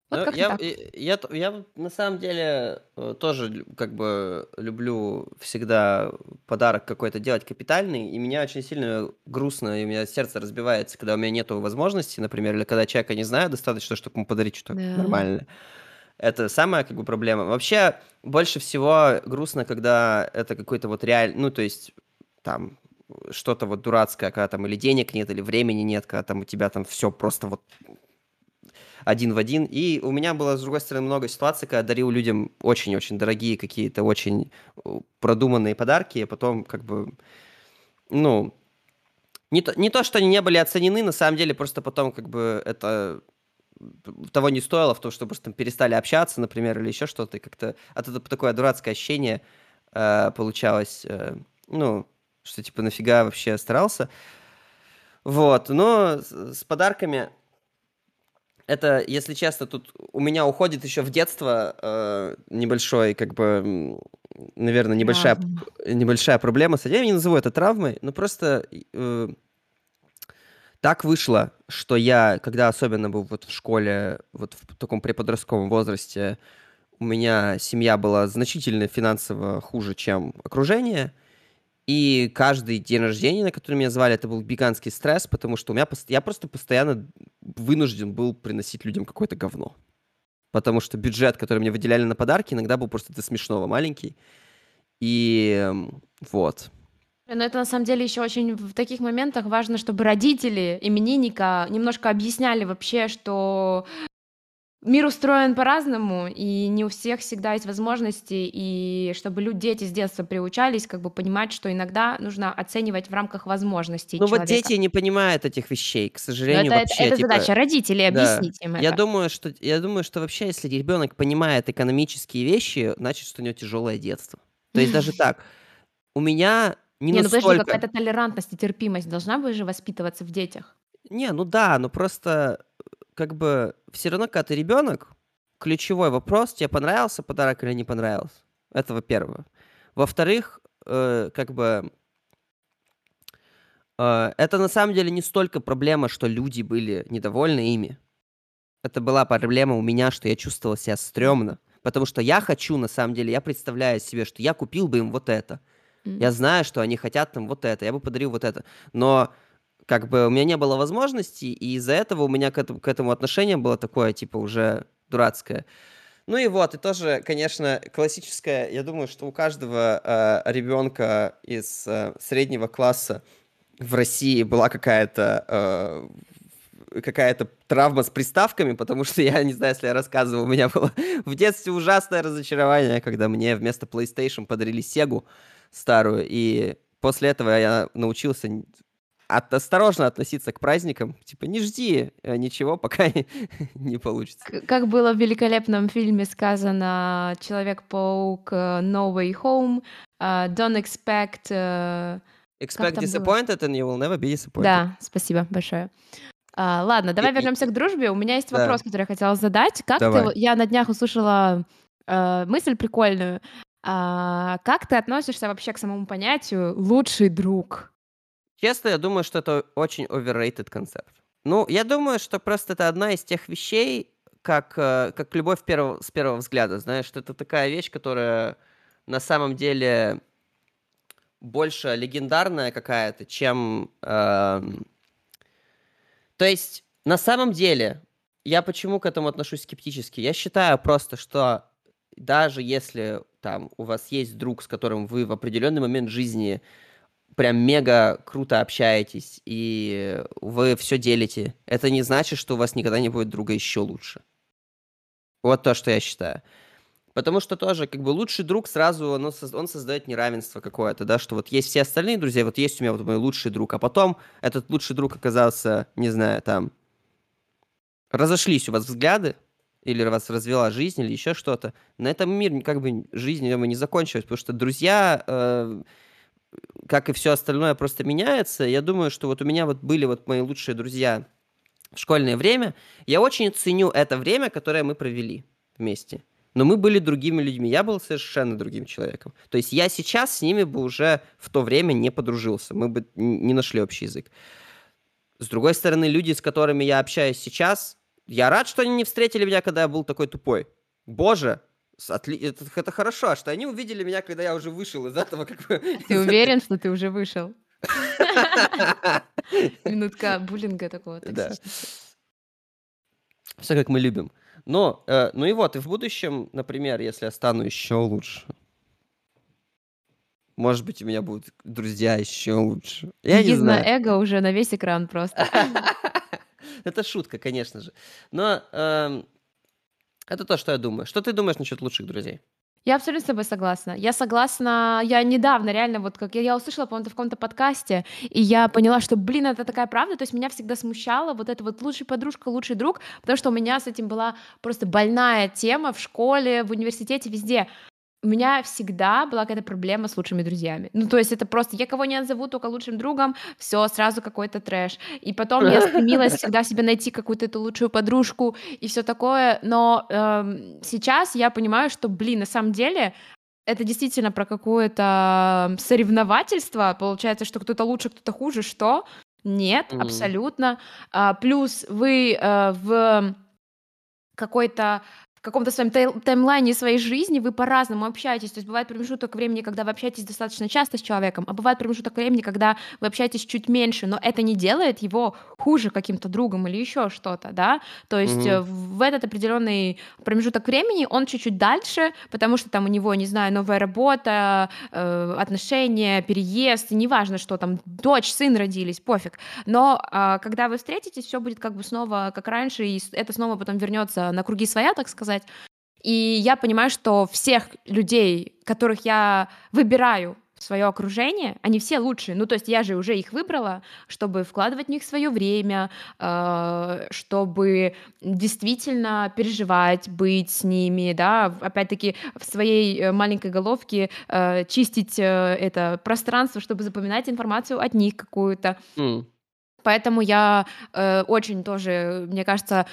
Speaker 2: Вот ну, я, я, я, я на самом деле э, тоже как бы люблю всегда подарок какой-то делать капитальный, и меня очень сильно грустно, и у меня сердце разбивается, когда у меня нет возможности, например, или когда человека не знаю достаточно, чтобы ему подарить что-то да. нормальное. Это самая как бы проблема. Вообще больше всего грустно, когда это какой-то вот реаль, ну то есть там что-то вот дурацкое, когда там или денег нет, или времени нет, когда там у тебя там все просто вот один в один. И у меня было, с другой стороны, много ситуаций, когда дарил людям очень-очень дорогие какие-то очень э, продуманные подарки, а потом как бы, ну, Не то, не то, что они не были оценены, на самом деле, просто потом как бы это того не стоило, в том, что просто там перестали общаться, например, или еще что-то, и как-то от этого такое дурацкое ощущение э, получалось, э, ну, что типа нафига вообще старался. Вот, но с, подарками это, если честно, тут у меня уходит еще в детство э, небольшой, как бы, наверное, небольшая, небольшая проблема. Я не назову это травмой, но просто э, так вышло, что я, когда особенно был вот в школе, вот в таком преподростковом возрасте, у меня семья была значительно финансово хуже, чем окружение. И каждый день рождения, на который меня звали, это был гигантский стресс, потому что у меня я просто постоянно вынужден был приносить людям какое-то говно. Потому что бюджет, который мне выделяли на подарки, иногда был просто до смешного маленький. И вот.
Speaker 1: Но это на самом деле еще очень в таких моментах важно, чтобы родители именинника немножко объясняли вообще, что мир устроен по-разному, и не у всех всегда есть возможности, и чтобы люди, дети с детства приучались, как бы понимать, что иногда нужно оценивать в рамках возможностей
Speaker 2: Ну вот дети не понимают этих вещей, к сожалению,
Speaker 1: это,
Speaker 2: вообще.
Speaker 1: это, это
Speaker 2: типа,
Speaker 1: задача родителей,
Speaker 2: да.
Speaker 1: объяснить им
Speaker 2: Я
Speaker 1: это.
Speaker 2: думаю, что я думаю, что вообще, если ребенок понимает экономические вещи, значит, что у него тяжелое детство. То есть даже так. У меня не,
Speaker 1: Не, ну подожди,
Speaker 2: настолько...
Speaker 1: какая-то толерантность и терпимость должна бы же воспитываться в детях.
Speaker 2: Не, ну да, но просто как бы все равно, когда ты ребенок, ключевой вопрос, тебе понравился подарок или не понравился. Это во-первых. Во-вторых, э, как бы э, это на самом деле не столько проблема, что люди были недовольны ими. Это была проблема у меня, что я чувствовал себя стрёмно. Потому что я хочу, на самом деле, я представляю себе, что я купил бы им вот это.
Speaker 1: М.
Speaker 2: Я знаю, что они хотят там вот это, я бы подарил вот это. Но как бы у меня не было возможности, и из-за этого у меня к этому, к этому отношение было такое, типа, уже дурацкое. Ну и вот, и тоже, конечно, классическое, я думаю, что у каждого э, ребенка из э, среднего класса в России была какая-то э, какая-то травма с приставками, потому что я не знаю, если я рассказывал, у меня было в детстве ужасное разочарование, когда мне вместо PlayStation подарили Сегу старую, и после этого я научился от, осторожно относиться к праздникам. Типа, не жди э, ничего, пока не, не получится.
Speaker 1: Как было в великолепном фильме сказано «Человек-паук No Way Home», э, «Don't expect...» э,
Speaker 2: Expect
Speaker 1: там было?
Speaker 2: disappointed and you will never be disappointed.
Speaker 1: Да, спасибо большое. А, ладно, давай
Speaker 2: И- и-
Speaker 1: вернемся к дружбе. У меня есть
Speaker 2: Да.
Speaker 1: вопрос, который я хотела задать. Как
Speaker 2: Давай.
Speaker 1: ты, я на днях услышала э, мысль прикольную. А, как ты относишься вообще к самому понятию «лучший друг»?
Speaker 2: Честно, я думаю, что это очень overrated концепт. Ну, я думаю, что просто это одна из тех вещей, как, э, как любовь первого, с первого взгляда, знаешь, что это такая вещь, которая на самом деле больше легендарная какая-то, чем... эм, То есть, на самом деле, я почему к этому отношусь скептически? Я считаю просто, что даже если там у вас есть друг, с которым вы в определенный момент жизни прям мега круто общаетесь, и вы все делите, это не значит, что у вас никогда не будет друга еще лучше. Вот то, что я считаю. Потому что тоже, как бы, лучший друг сразу, соз- он создает неравенство какое-то, да, что вот есть все остальные друзья, вот есть у меня вот мой лучший друг, а потом этот лучший друг оказался, не знаю, там, разошлись у вас взгляды, или вас развела жизнь, или еще что-то. На этом мир, как бы, жизнь не закончилась, потому что друзья, э, как и все остальное, просто меняется. Я думаю, что вот у меня вот были вот мои лучшие друзья в школьное время. Я очень ценю это время, которое мы провели вместе. Но мы были другими людьми. Я был совершенно другим человеком. То есть я сейчас с ними бы уже в то время не подружился. Мы бы не нашли общий язык. С другой стороны, люди, с которыми я общаюсь сейчас, я рад, что они не встретили меня, когда я был такой тупой. Боже, отли- это, это хорошо, что они увидели меня, когда я уже вышел из этого. Как бы,
Speaker 1: Ты уверен, что ты уже вышел? Минутка буллинга такого.
Speaker 2: Да. Все как мы любим. Но, э, ну и вот, и в будущем, например, если я стану еще лучше, может быть, у меня будут друзья еще лучше. Я не знаю.
Speaker 1: эго уже на весь экран просто.
Speaker 2: Это шутка, конечно же. Но эм, это то, что я думаю. Что ты думаешь насчет лучших друзей?
Speaker 1: Я абсолютно с тобой согласна. Я согласна, я недавно реально, вот как я, я услышала, по-моему, в каком-то подкасте, и я поняла, что, блин, это такая правда, то есть меня всегда смущало вот это вот лучшая подружка, лучший друг, потому что у меня с этим была просто больная тема в школе, в университете, везде у меня всегда была какая-то проблема с лучшими друзьями. Ну, то есть это просто, я кого не назову только лучшим другом, все, сразу какой-то трэш. И потом я стремилась всегда себе найти какую-то эту лучшую подружку и все такое, но эм, сейчас я понимаю, что, блин, на самом деле это действительно про какое-то соревновательство, получается, что кто-то лучше, кто-то хуже, что? Нет, mm-hmm. абсолютно. А, плюс вы э, в какой-то каком-то своем таймлайне своей жизни вы по-разному общаетесь. То есть бывает промежуток времени, когда вы общаетесь достаточно часто с человеком, а бывает промежуток времени, когда вы общаетесь чуть меньше, но это не делает его хуже каким-то другом или еще что-то, да. То есть mm-hmm. в этот определенный промежуток времени он чуть-чуть дальше, потому что там у него, не знаю, новая работа, э, отношения, переезд, неважно, что там дочь, сын родились, пофиг. Но э, когда вы встретитесь, все будет как бы снова как раньше, и это снова потом вернется на круги своя, так сказать сказать. И я понимаю, что всех людей, которых я выбираю в свое окружение, они все лучшие. Ну, то есть я же уже их выбрала, чтобы вкладывать в них свое время, э, чтобы действительно переживать, быть с ними, да, опять-таки в своей э, маленькой головке э, чистить это пространство, чтобы запоминать информацию от них какую-то. Mm. Поэтому я э, очень тоже, мне кажется,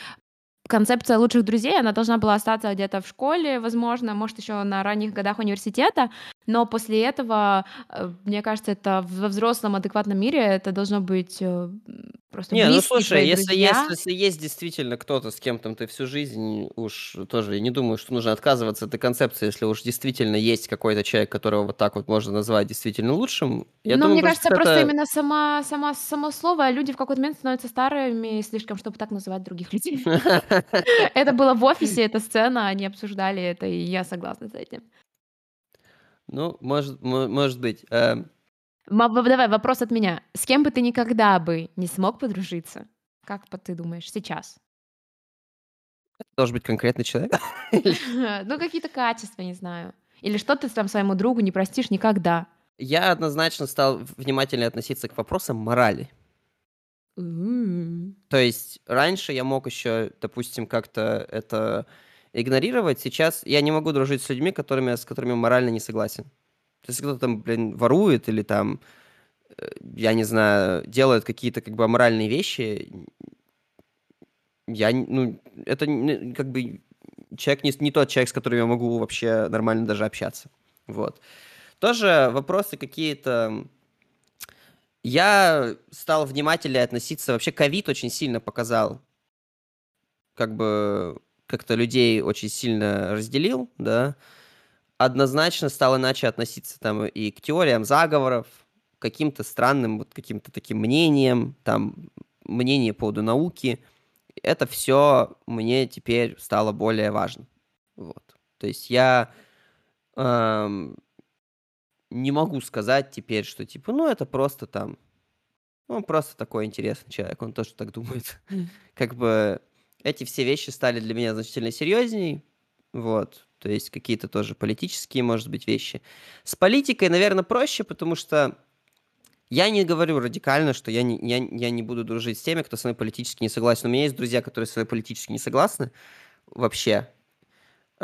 Speaker 1: концепция лучших друзей, она должна была остаться где-то в школе, возможно, может, еще на ранних годах университета, но после этого, э, мне кажется, это во взрослом адекватном мире это должно быть э, просто
Speaker 2: Не, ну слушай, если, если, если есть действительно кто-то, с кем там ты всю жизнь, уж тоже я не думаю, что нужно отказываться от этой концепции, если уж действительно есть какой-то человек, которого вот так вот можно назвать действительно лучшим.
Speaker 1: Я ну, думаю, мне кажется, просто это... именно сама, сама, само слово, люди в какой-то момент становятся старыми слишком, чтобы так называть других людей. Это было в офисе, эта сцена, они обсуждали это, и я согласна с этим.
Speaker 2: Ну, может, может быть. Эм.
Speaker 1: Давай, вопрос от меня. С кем бы ты никогда бы не смог подружиться? Как ты думаешь сейчас?
Speaker 2: Должен быть конкретный человек?
Speaker 1: Ну, какие-то качества, не знаю. Или что ты там своему другу не простишь никогда?
Speaker 2: Я однозначно стал внимательнее относиться к вопросам морали. То есть раньше я мог еще, допустим, как-то это игнорировать. Сейчас я не могу дружить с людьми, которыми, с которыми морально не согласен. То есть кто-то там, блин, ворует или там, э, я не знаю, делает какие-то как бы аморальные вещи, я, ну, это как бы человек не, не тот человек, с которым я могу вообще нормально даже общаться. Вот. Тоже вопросы какие-то... Я стал внимательнее относиться... Вообще ковид очень сильно показал как бы как-то людей очень сильно разделил, да, однозначно стал иначе относиться там и к теориям заговоров, каким-то странным вот каким-то таким мнением, там, мнение по поводу науки. Это все мне теперь стало более важно. Вот. То есть я эм, не могу сказать теперь, что типа, ну, это просто там, ну, он просто такой интересный человек, он тоже так думает. Как бы эти все вещи стали для меня значительно серьезней. Вот. То есть какие-то тоже политические, может быть, вещи. С политикой, наверное, проще, потому что я не говорю радикально, что я не, я, я не буду дружить с теми, кто со мной политически не согласен. У меня есть друзья, которые со мной политически не согласны вообще.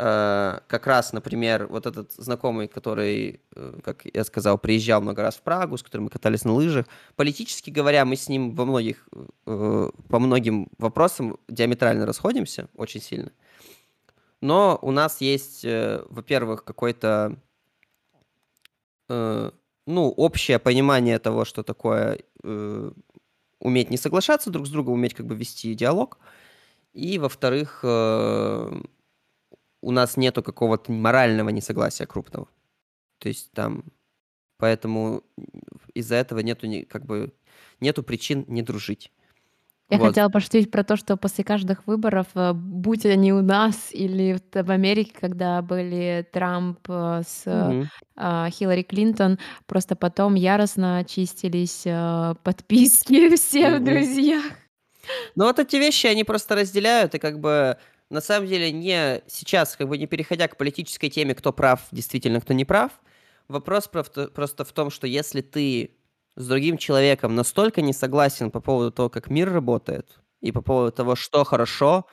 Speaker 2: Э, как раз, например, вот этот знакомый, который, э, как я сказал, приезжал много раз в Прагу, с которым мы катались на лыжах, политически говоря, мы с ним во многих, э, по многим вопросам диаметрально расходимся очень сильно. Но у нас есть, во-первых, какой-то, ну, общее понимание того, что такое уметь не соглашаться друг с другом, уметь как бы вести диалог. И, во-вторых, у нас нету какого-то морального несогласия крупного. То есть там... Поэтому из-за этого нету как бы нету причин не дружить.
Speaker 1: Я вот. хотела пошутить про то, что после каждых выборов, э, будь они у нас или в Америке, когда были Трамп э, с угу. Хиллари Клинтон, просто потом яростно чистились подписки всем угу. друзьях.
Speaker 2: Ну вот эти вещи, они просто разделяют, и как бы на самом деле не сейчас, как бы не переходя к политической теме, кто прав, действительно, кто не прав, вопрос просто в том, что если ты с другим человеком настолько не согласен по поводу того, как мир работает, и по поводу того, что хорошо,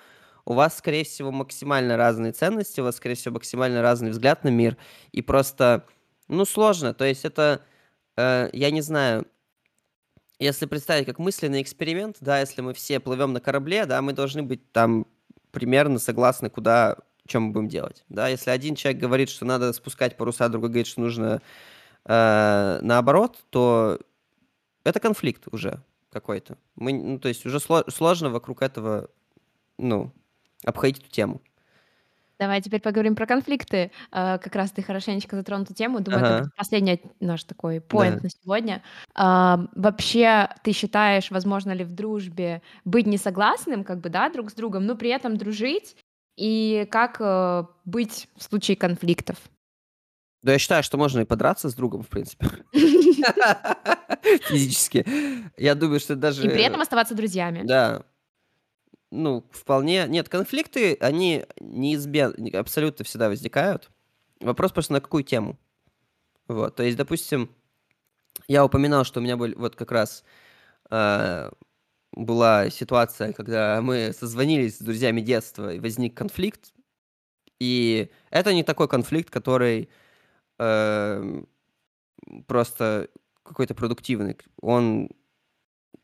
Speaker 2: у вас, скорее всего, максимально разные ценности, у вас, скорее всего, максимально разный взгляд на мир, и просто, ну, сложно. То есть это, э, я не знаю, если представить как мысленный эксперимент, да, если мы все плывем на корабле, да, мы должны быть там примерно согласны, куда, что мы будем делать, да. Если один человек говорит, что надо спускать паруса, другой говорит, что нужно э, наоборот, то это конфликт уже какой-то. Мы, ну, то есть уже сло- сложно вокруг этого, ну, обходить эту тему.
Speaker 1: Давай теперь поговорим про конфликты. А, как раз ты хорошенечко затронул эту тему. Думаю, ага. это последний наш такой поинт да. на сегодня. А, вообще, ты считаешь, возможно ли в дружбе быть несогласным, как бы, да, друг с другом, но при этом дружить? И как э, быть в случае конфликтов?
Speaker 2: Да, я считаю, что можно и подраться с другом, в принципе. Физически. Я думаю, что даже...
Speaker 1: И при этом оставаться друзьями.
Speaker 2: Да. Ну, вполне... Нет, конфликты, они неизбежно, абсолютно всегда возникают. Вопрос просто на какую тему. Вот, то есть, допустим, я упоминал, что у меня был вот как раз э, была ситуация, когда мы созвонились с друзьями детства, и возник конфликт. И это не такой конфликт, который э, просто какой-то продуктивный. Он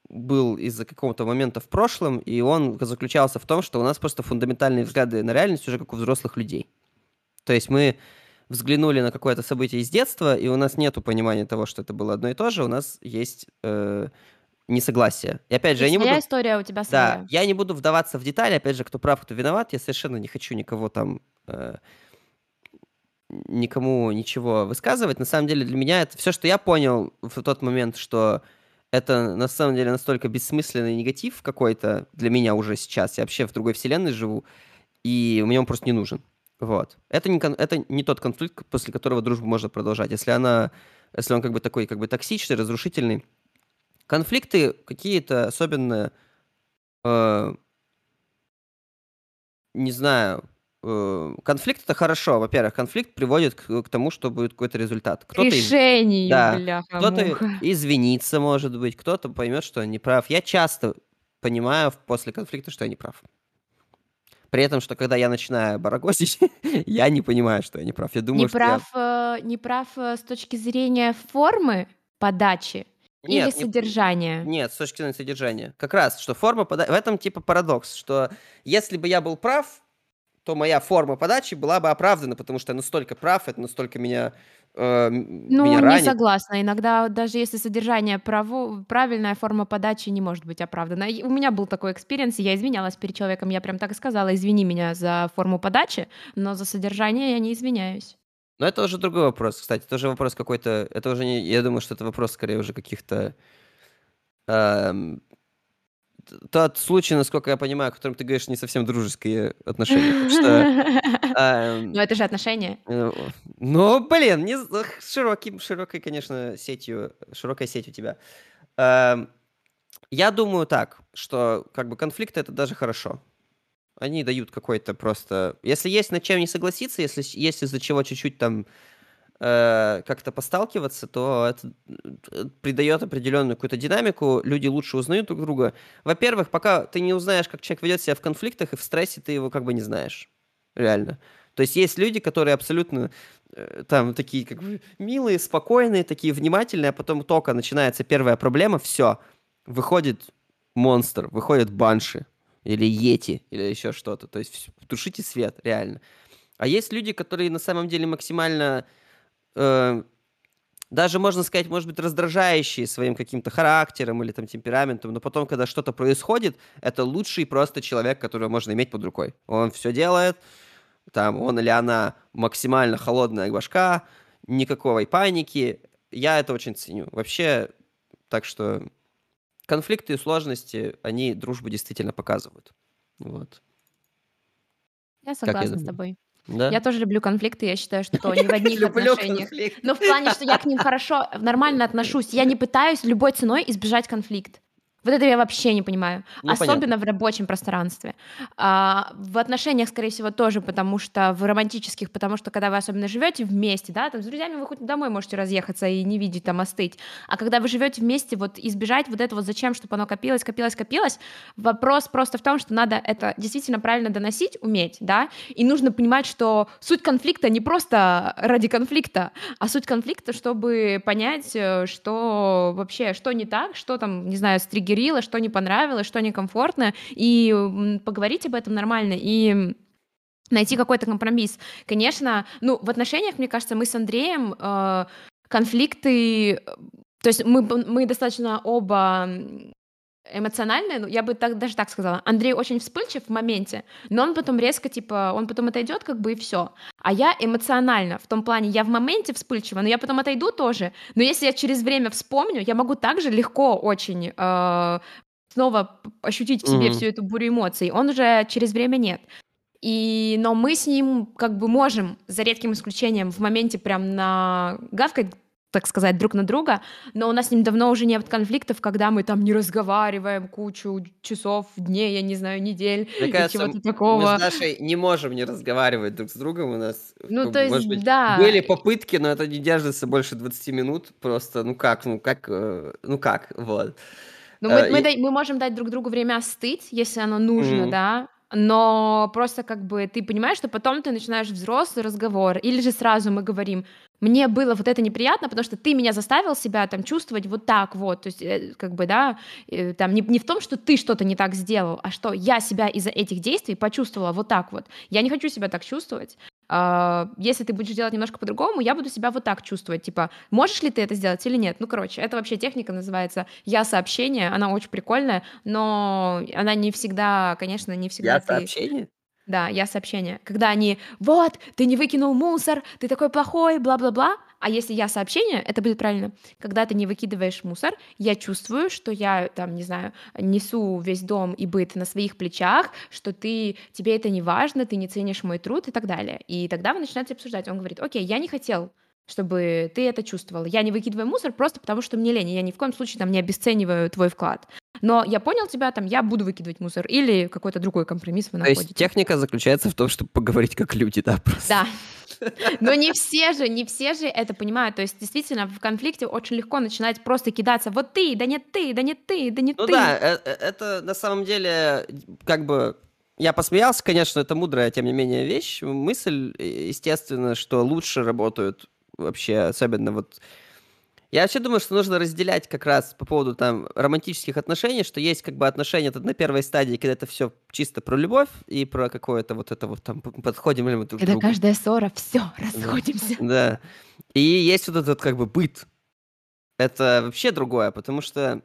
Speaker 2: был из-за какого-то момента в прошлом, и он заключался в том, что у нас просто фундаментальные взгляды на реальность уже как у взрослых людей. То есть мы взглянули на какое-то событие из детства, и у нас нет понимания того, что это было одно и то же, у нас есть э, несогласие. И опять же,
Speaker 1: и
Speaker 2: я не буду...
Speaker 1: история у тебя своя.
Speaker 2: Да, я не буду вдаваться в детали, опять же, кто прав, кто виноват, я совершенно не хочу никого там... Э, никому ничего высказывать. На самом деле для меня это все, что я понял в тот момент, что это на самом деле настолько бессмысленный негатив какой-то для меня уже сейчас. Я вообще в другой вселенной живу, и мне он просто не нужен. Вот. Это не, это не тот конфликт, после которого дружбу можно продолжать. Если она, если он как бы такой, как бы токсичный, разрушительный. Конфликты какие-то особенно, э, не знаю, конфликт это хорошо. Во-первых, конфликт приводит к, к тому, что будет какой-то результат.
Speaker 1: Кто-то Решению,
Speaker 2: да, бляха Кто-то извинится, может быть, кто-то поймет, что он не прав. Я часто понимаю после конфликта, что я не прав. При этом, что когда я начинаю барагозить, я не понимаю, что я не прав. Я думаю,
Speaker 1: не
Speaker 2: что
Speaker 1: прав,
Speaker 2: я...
Speaker 1: э, не прав э, с точки зрения формы подачи нет, или содержания?
Speaker 2: Не, нет, с точки зрения содержания. Как раз, что форма подачи... В этом типа парадокс, что если бы я был прав, то моя форма подачи была бы оправдана, потому что я настолько прав, это настолько меня э,
Speaker 1: Ну,
Speaker 2: меня
Speaker 1: не
Speaker 2: ранит.
Speaker 1: согласна. Иногда даже если содержание право, правильная форма подачи не может быть оправдана. у меня был такой experience, я извинялась перед человеком, я прям так и сказала, извини меня за форму подачи, но за содержание я не извиняюсь.
Speaker 2: Но это уже другой вопрос, кстати. Это уже вопрос какой-то... Это уже не... Я думаю, что это вопрос скорее уже каких-то... Эм, тот случай, насколько я понимаю, о котором ты говоришь, не совсем дружеские отношения.
Speaker 1: Ну, это же отношения.
Speaker 2: Э, ну, блин, не широким, широкой, конечно, сетью, широкая сеть у тебя. Эм, я думаю так, что как бы конфликты это даже хорошо. Они дают какой-то просто... Если есть над чем не согласиться, если есть из-за чего чуть-чуть там Э, как-то посталкиваться, то это э, придает определенную какую-то динамику, люди лучше узнают друг друга. Во-первых, пока ты не узнаешь, как человек ведет себя в конфликтах и в стрессе, ты его как бы не знаешь. Реально. То есть есть люди, которые абсолютно э, там такие как бы милые, спокойные, такие внимательные, а потом только начинается первая проблема, все, выходит монстр, выходит банши или йети или еще что-то. То есть тушите свет, реально. А есть люди, которые на самом деле максимально э, даже, можно сказать, может быть, раздражающие своим каким-то характером или там темпераментом, но потом, когда что-то происходит, это лучший просто человек, которого можно иметь под рукой. Он все делает, там, он или она максимально холодная башка, никакой паники. Я это очень ценю. Вообще, так что конфликты и сложности, они дружбу действительно показывают. Вот.
Speaker 1: Я согласна с тобой. Да? Я тоже люблю конфликты, я считаю, что не в одних отношениях. Но в плане, что я к ним хорошо, нормально отношусь. Я не пытаюсь любой ценой избежать конфликт. Вот это я вообще не понимаю. Ну, Особенно понятно. в рабочем пространстве. А, в отношениях, скорее всего, тоже, потому что в романтических, потому что когда вы особенно живете вместе, да, там с друзьями вы хоть домой можете разъехаться и не видеть там остыть. А когда вы живете вместе, вот избежать вот этого зачем, чтобы оно копилось, копилось, копилось, вопрос просто в том, что надо это действительно правильно доносить, уметь, да, и нужно понимать, что суть конфликта не просто ради конфликта, а суть конфликта, чтобы понять, э, что вообще, что не так, что там, не знаю, стригер триггерило, что не понравилось, что некомфортно, и поговорить об этом нормально, и найти какой-то компромисс. Конечно, ну, в отношениях, мне кажется, мы с Андреем э, конфликты... То есть мы, мы достаточно оба эмоциональная, ну, я бы так, даже так сказала. Андрей очень вспыльчив в моменте, но он потом резко, типа, он потом отойдет, как бы, и все. А я эмоционально, в том плане, я в моменте вспыльчива, но я потом отойду тоже. Но если я через время вспомню, я могу также легко очень э, снова ощутить в себе mm-hmm. всю эту бурю эмоций. Он уже через время нет. И, но мы с ним как бы можем, за редким исключением, в моменте прям на гавкать так сказать, друг на друга, но у нас с ним давно уже нет конфликтов, когда мы там не разговариваем кучу часов, дней, я не знаю, недель, Мне кажется, чего-то такого.
Speaker 2: Мы с Дашей не можем не разговаривать друг с другом, у нас,
Speaker 1: ну, то есть,
Speaker 2: быть,
Speaker 1: да.
Speaker 2: были попытки, но это не держится больше 20 минут, просто, ну как, ну как, э, ну как, вот.
Speaker 1: Ну, мы, uh, мы, и... мы можем дать друг другу время остыть, если оно нужно, mm-hmm. да, но просто как бы ты понимаешь, что потом ты начинаешь взрослый разговор, или же сразу мы говорим, мне было вот это неприятно, потому что ты меня заставил себя там чувствовать вот так вот, то есть э, как бы, да, э, там не, не в том, что ты что-то не так сделал, а что я себя из-за этих действий почувствовала вот так вот. Я не хочу себя так чувствовать, если ты будешь делать немножко по-другому, я буду себя вот так чувствовать, типа, можешь ли ты это сделать или нет? Ну, короче, это вообще техника называется «я сообщение», она очень прикольная, но она не всегда, конечно, не всегда
Speaker 2: «Я ты... сообщение»?
Speaker 1: Да, я сообщение. Когда они «Вот, ты не выкинул мусор, ты такой плохой, бла-бла-бла». А если я сообщение, это будет правильно. Когда ты не выкидываешь мусор, я чувствую, что я, там, не знаю, несу весь дом и быт на своих плечах, что ты, тебе это не важно, ты не ценишь мой труд и так далее. И тогда вы начинаете обсуждать. Он говорит, окей, я не хотел чтобы ты это чувствовал. Я не выкидываю мусор просто потому, что мне лень. Я ни в коем случае там не обесцениваю твой вклад. Но я понял тебя, там, я буду выкидывать мусор. Или какой-то другой компромисс вы находите. То есть
Speaker 2: техника заключается в том, чтобы поговорить как люди, да, просто?
Speaker 1: Да. Но не все же, не все же это понимают. То есть действительно в конфликте очень легко начинать просто кидаться. Вот ты, да нет ты, да нет ты, да нет
Speaker 2: ну
Speaker 1: ты.
Speaker 2: Ну да, это, это на самом деле как бы я посмеялся, конечно, это мудрая, тем не менее, вещь, мысль, естественно, что лучше работают вообще, особенно вот я вообще думаю, что нужно разделять как раз по поводу там романтических отношений, что есть как бы отношения это на первой стадии, когда это все чисто про любовь и про какое-то вот это вот там подходим ли мы друг
Speaker 1: Когда другу. каждая ссора, все, расходимся.
Speaker 2: Да. да. И есть вот этот как бы быт. Это вообще другое, потому что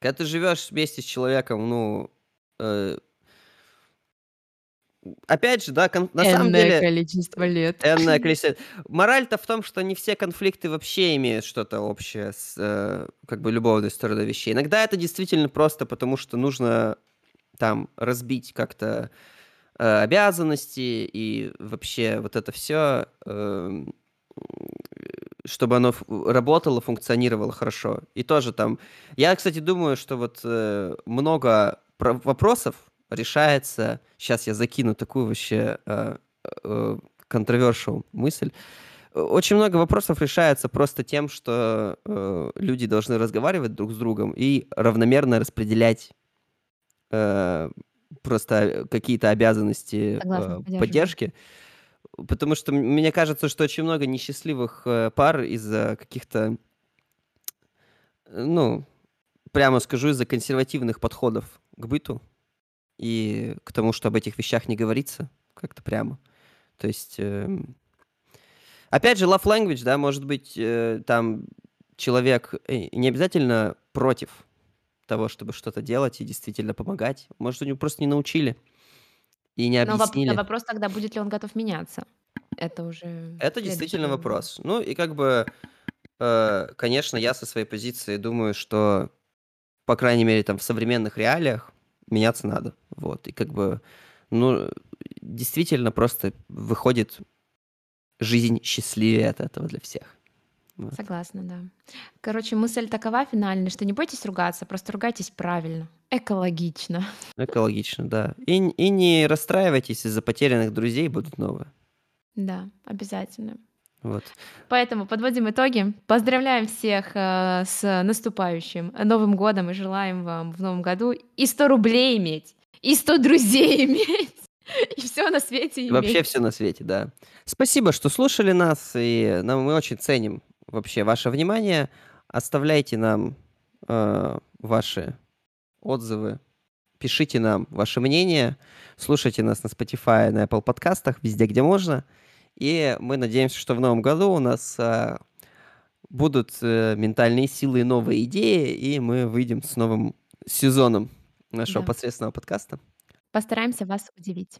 Speaker 2: когда ты живешь вместе с человеком, ну, э, опять же, да, кон- на
Speaker 1: Энное
Speaker 2: самом деле...
Speaker 1: количество лет.
Speaker 2: Энное количество Мораль-то в том, что не все конфликты вообще имеют что-то общее с э, как бы любовной стороной вещей. Иногда это действительно просто потому, что нужно там разбить как-то э, обязанности и вообще вот это все, э, эм, чтобы оно работало, функционировало хорошо. И тоже там... Я, кстати, думаю, что вот э, много вопросов, решается, сейчас я закину такую вообще контровершил э, э, мысль, очень много вопросов решается просто тем, что э, люди должны разговаривать друг с другом и равномерно распределять э, просто какие-то обязанности Согласна, э, поддержки. Потому что мне кажется, что очень много несчастливых э, пар из-за каких-то, ну, прямо скажу, из-за консервативных подходов к быту и к тому, что об этих вещах не говорится как-то прямо. То есть, э, опять же, love language, да, может быть, э, там человек э, не обязательно против того, чтобы что-то делать и действительно помогать. Может, у него просто не научили и не объяснили.
Speaker 1: Но вопрос тогда, будет ли он готов меняться. Это уже...
Speaker 2: Это действительно вопрос. Ну и как бы, э, конечно, я со своей позиции думаю, что, по крайней мере, там в современных реалиях меняться надо. Вот, и как бы, ну, действительно просто выходит жизнь счастливее от этого для всех. Вот.
Speaker 1: Согласна, да. Короче, мысль такова финальная, что не бойтесь ругаться, просто ругайтесь правильно, экологично.
Speaker 2: Экологично, да. И, и не расстраивайтесь из-за потерянных друзей, будут новые.
Speaker 1: Да, обязательно.
Speaker 2: Вот.
Speaker 1: Поэтому подводим итоги. Поздравляем всех э, с наступающим Новым годом и желаем вам в новом году и 100 рублей иметь, и 100 друзей иметь, и все на свете иметь.
Speaker 2: Вообще все на свете, да. Спасибо, что слушали нас, и нам мы очень ценим вообще ваше внимание. Оставляйте нам э, ваши отзывы, пишите нам ваше мнение, слушайте нас на Spotify, на Apple подкастах, везде, где можно. И мы надеемся, что в новом году у нас э, будут э, ментальные силы и новые идеи, и мы выйдем с новым сезоном нашего
Speaker 1: Да.
Speaker 2: посредственного подкаста.
Speaker 1: Постараемся вас удивить.